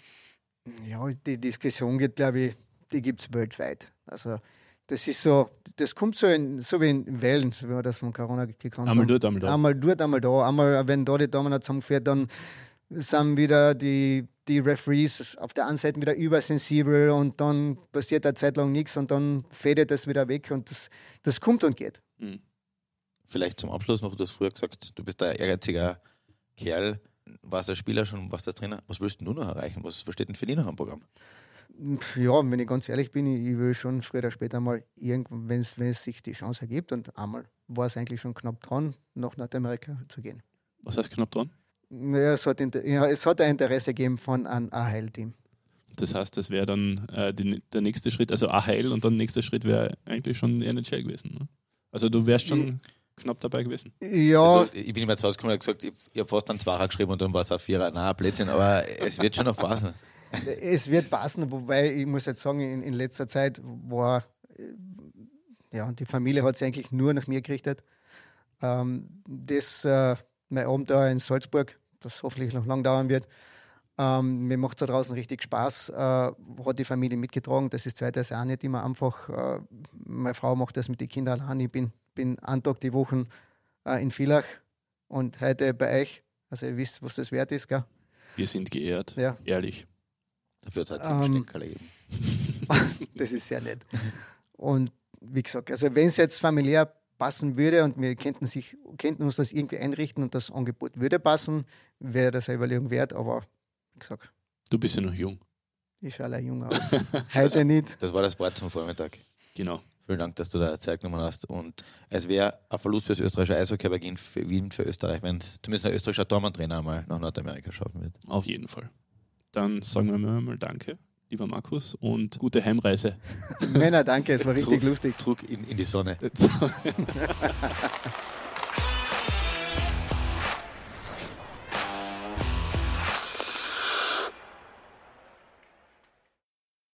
Ja, die Diskussion geht, glaube ich, die gibt es weltweit. Also das ist so, das kommt so, in, so wie in Wellen, wie wir das von Corona gekannt haben. Einmal dort, einmal da. Einmal dort, einmal da. Einmal, wenn da die Damen zusammengeführt, dann sind wieder die, die Referees auf der einen Seite wieder übersensibel und dann passiert eine Zeit lang nichts und dann fädet das wieder weg und das, das kommt und geht. Mhm. Vielleicht zum Abschluss noch, du hast früher gesagt, du bist ein ehrgeiziger Kerl, warst der Spieler schon, warst der Trainer. Was willst du noch erreichen? Was steht denn für dich noch am Programm? Ja, wenn ich ganz ehrlich bin, ich will schon früher oder später mal, wenn es sich die Chance ergibt und einmal war es eigentlich schon knapp dran, nach Nordamerika zu gehen. Was heißt knapp dran? Ja, es hat, ja, es hat ein Interesse gegeben von einem AHL-Team. Das heißt, das wäre dann äh, die, der nächste Schritt, also AHL und dann der nächste Schritt wäre eigentlich schon NHL gewesen. Ne? Also du wärst schon ich, knapp dabei gewesen. Ja. Also, ich bin immer zu Hause gekommen und gesagt, ich, ich habe fast einen Zweier geschrieben und dann war es ein Vierer. Nein, Plätzchen, aber es wird schon noch passen. es wird passen, wobei ich muss jetzt sagen, in, in letzter Zeit war, ja, die Familie hat sich eigentlich nur nach mir gerichtet. Ähm, das äh, mein Abend da in Salzburg, das hoffentlich noch lang dauern wird. Ähm, mir macht es da draußen richtig Spaß, äh, hat die Familie mitgetragen. Das ist zweitens auch nicht immer einfach. Äh, meine Frau macht das mit den Kindern allein. Ich bin, bin einen Tag die Woche äh, in Villach und heute bei euch. Also ihr wisst, was das wert ist, gell? Wir sind geehrt, ja. ehrlich. Dafür hat es halt ähm, geben. das ist sehr nett. Und wie gesagt, also wenn es jetzt familiär passen würde und wir könnten, sich, könnten uns das irgendwie einrichten und das Angebot würde passen, wäre das eine Überlegung wert, aber wie gesagt. Du bist ja noch jung. Ich schaue alle jung aus. Heute nicht. Das war das Wort zum Vormittag. Genau. Vielen Dank, dass du da Zeit genommen hast. Und es wäre ein Verlust für das österreichische Eishockey, aber für Wien, für Österreich, wenn es zumindest ein österreichischer Tormann-Trainer mal nach Nordamerika schaffen wird. Auf jeden Fall. Dann sagen wir mal Danke lieber Markus, und gute Heimreise. Männer, danke, es war richtig Druck, lustig. Druck in, in die Sonne.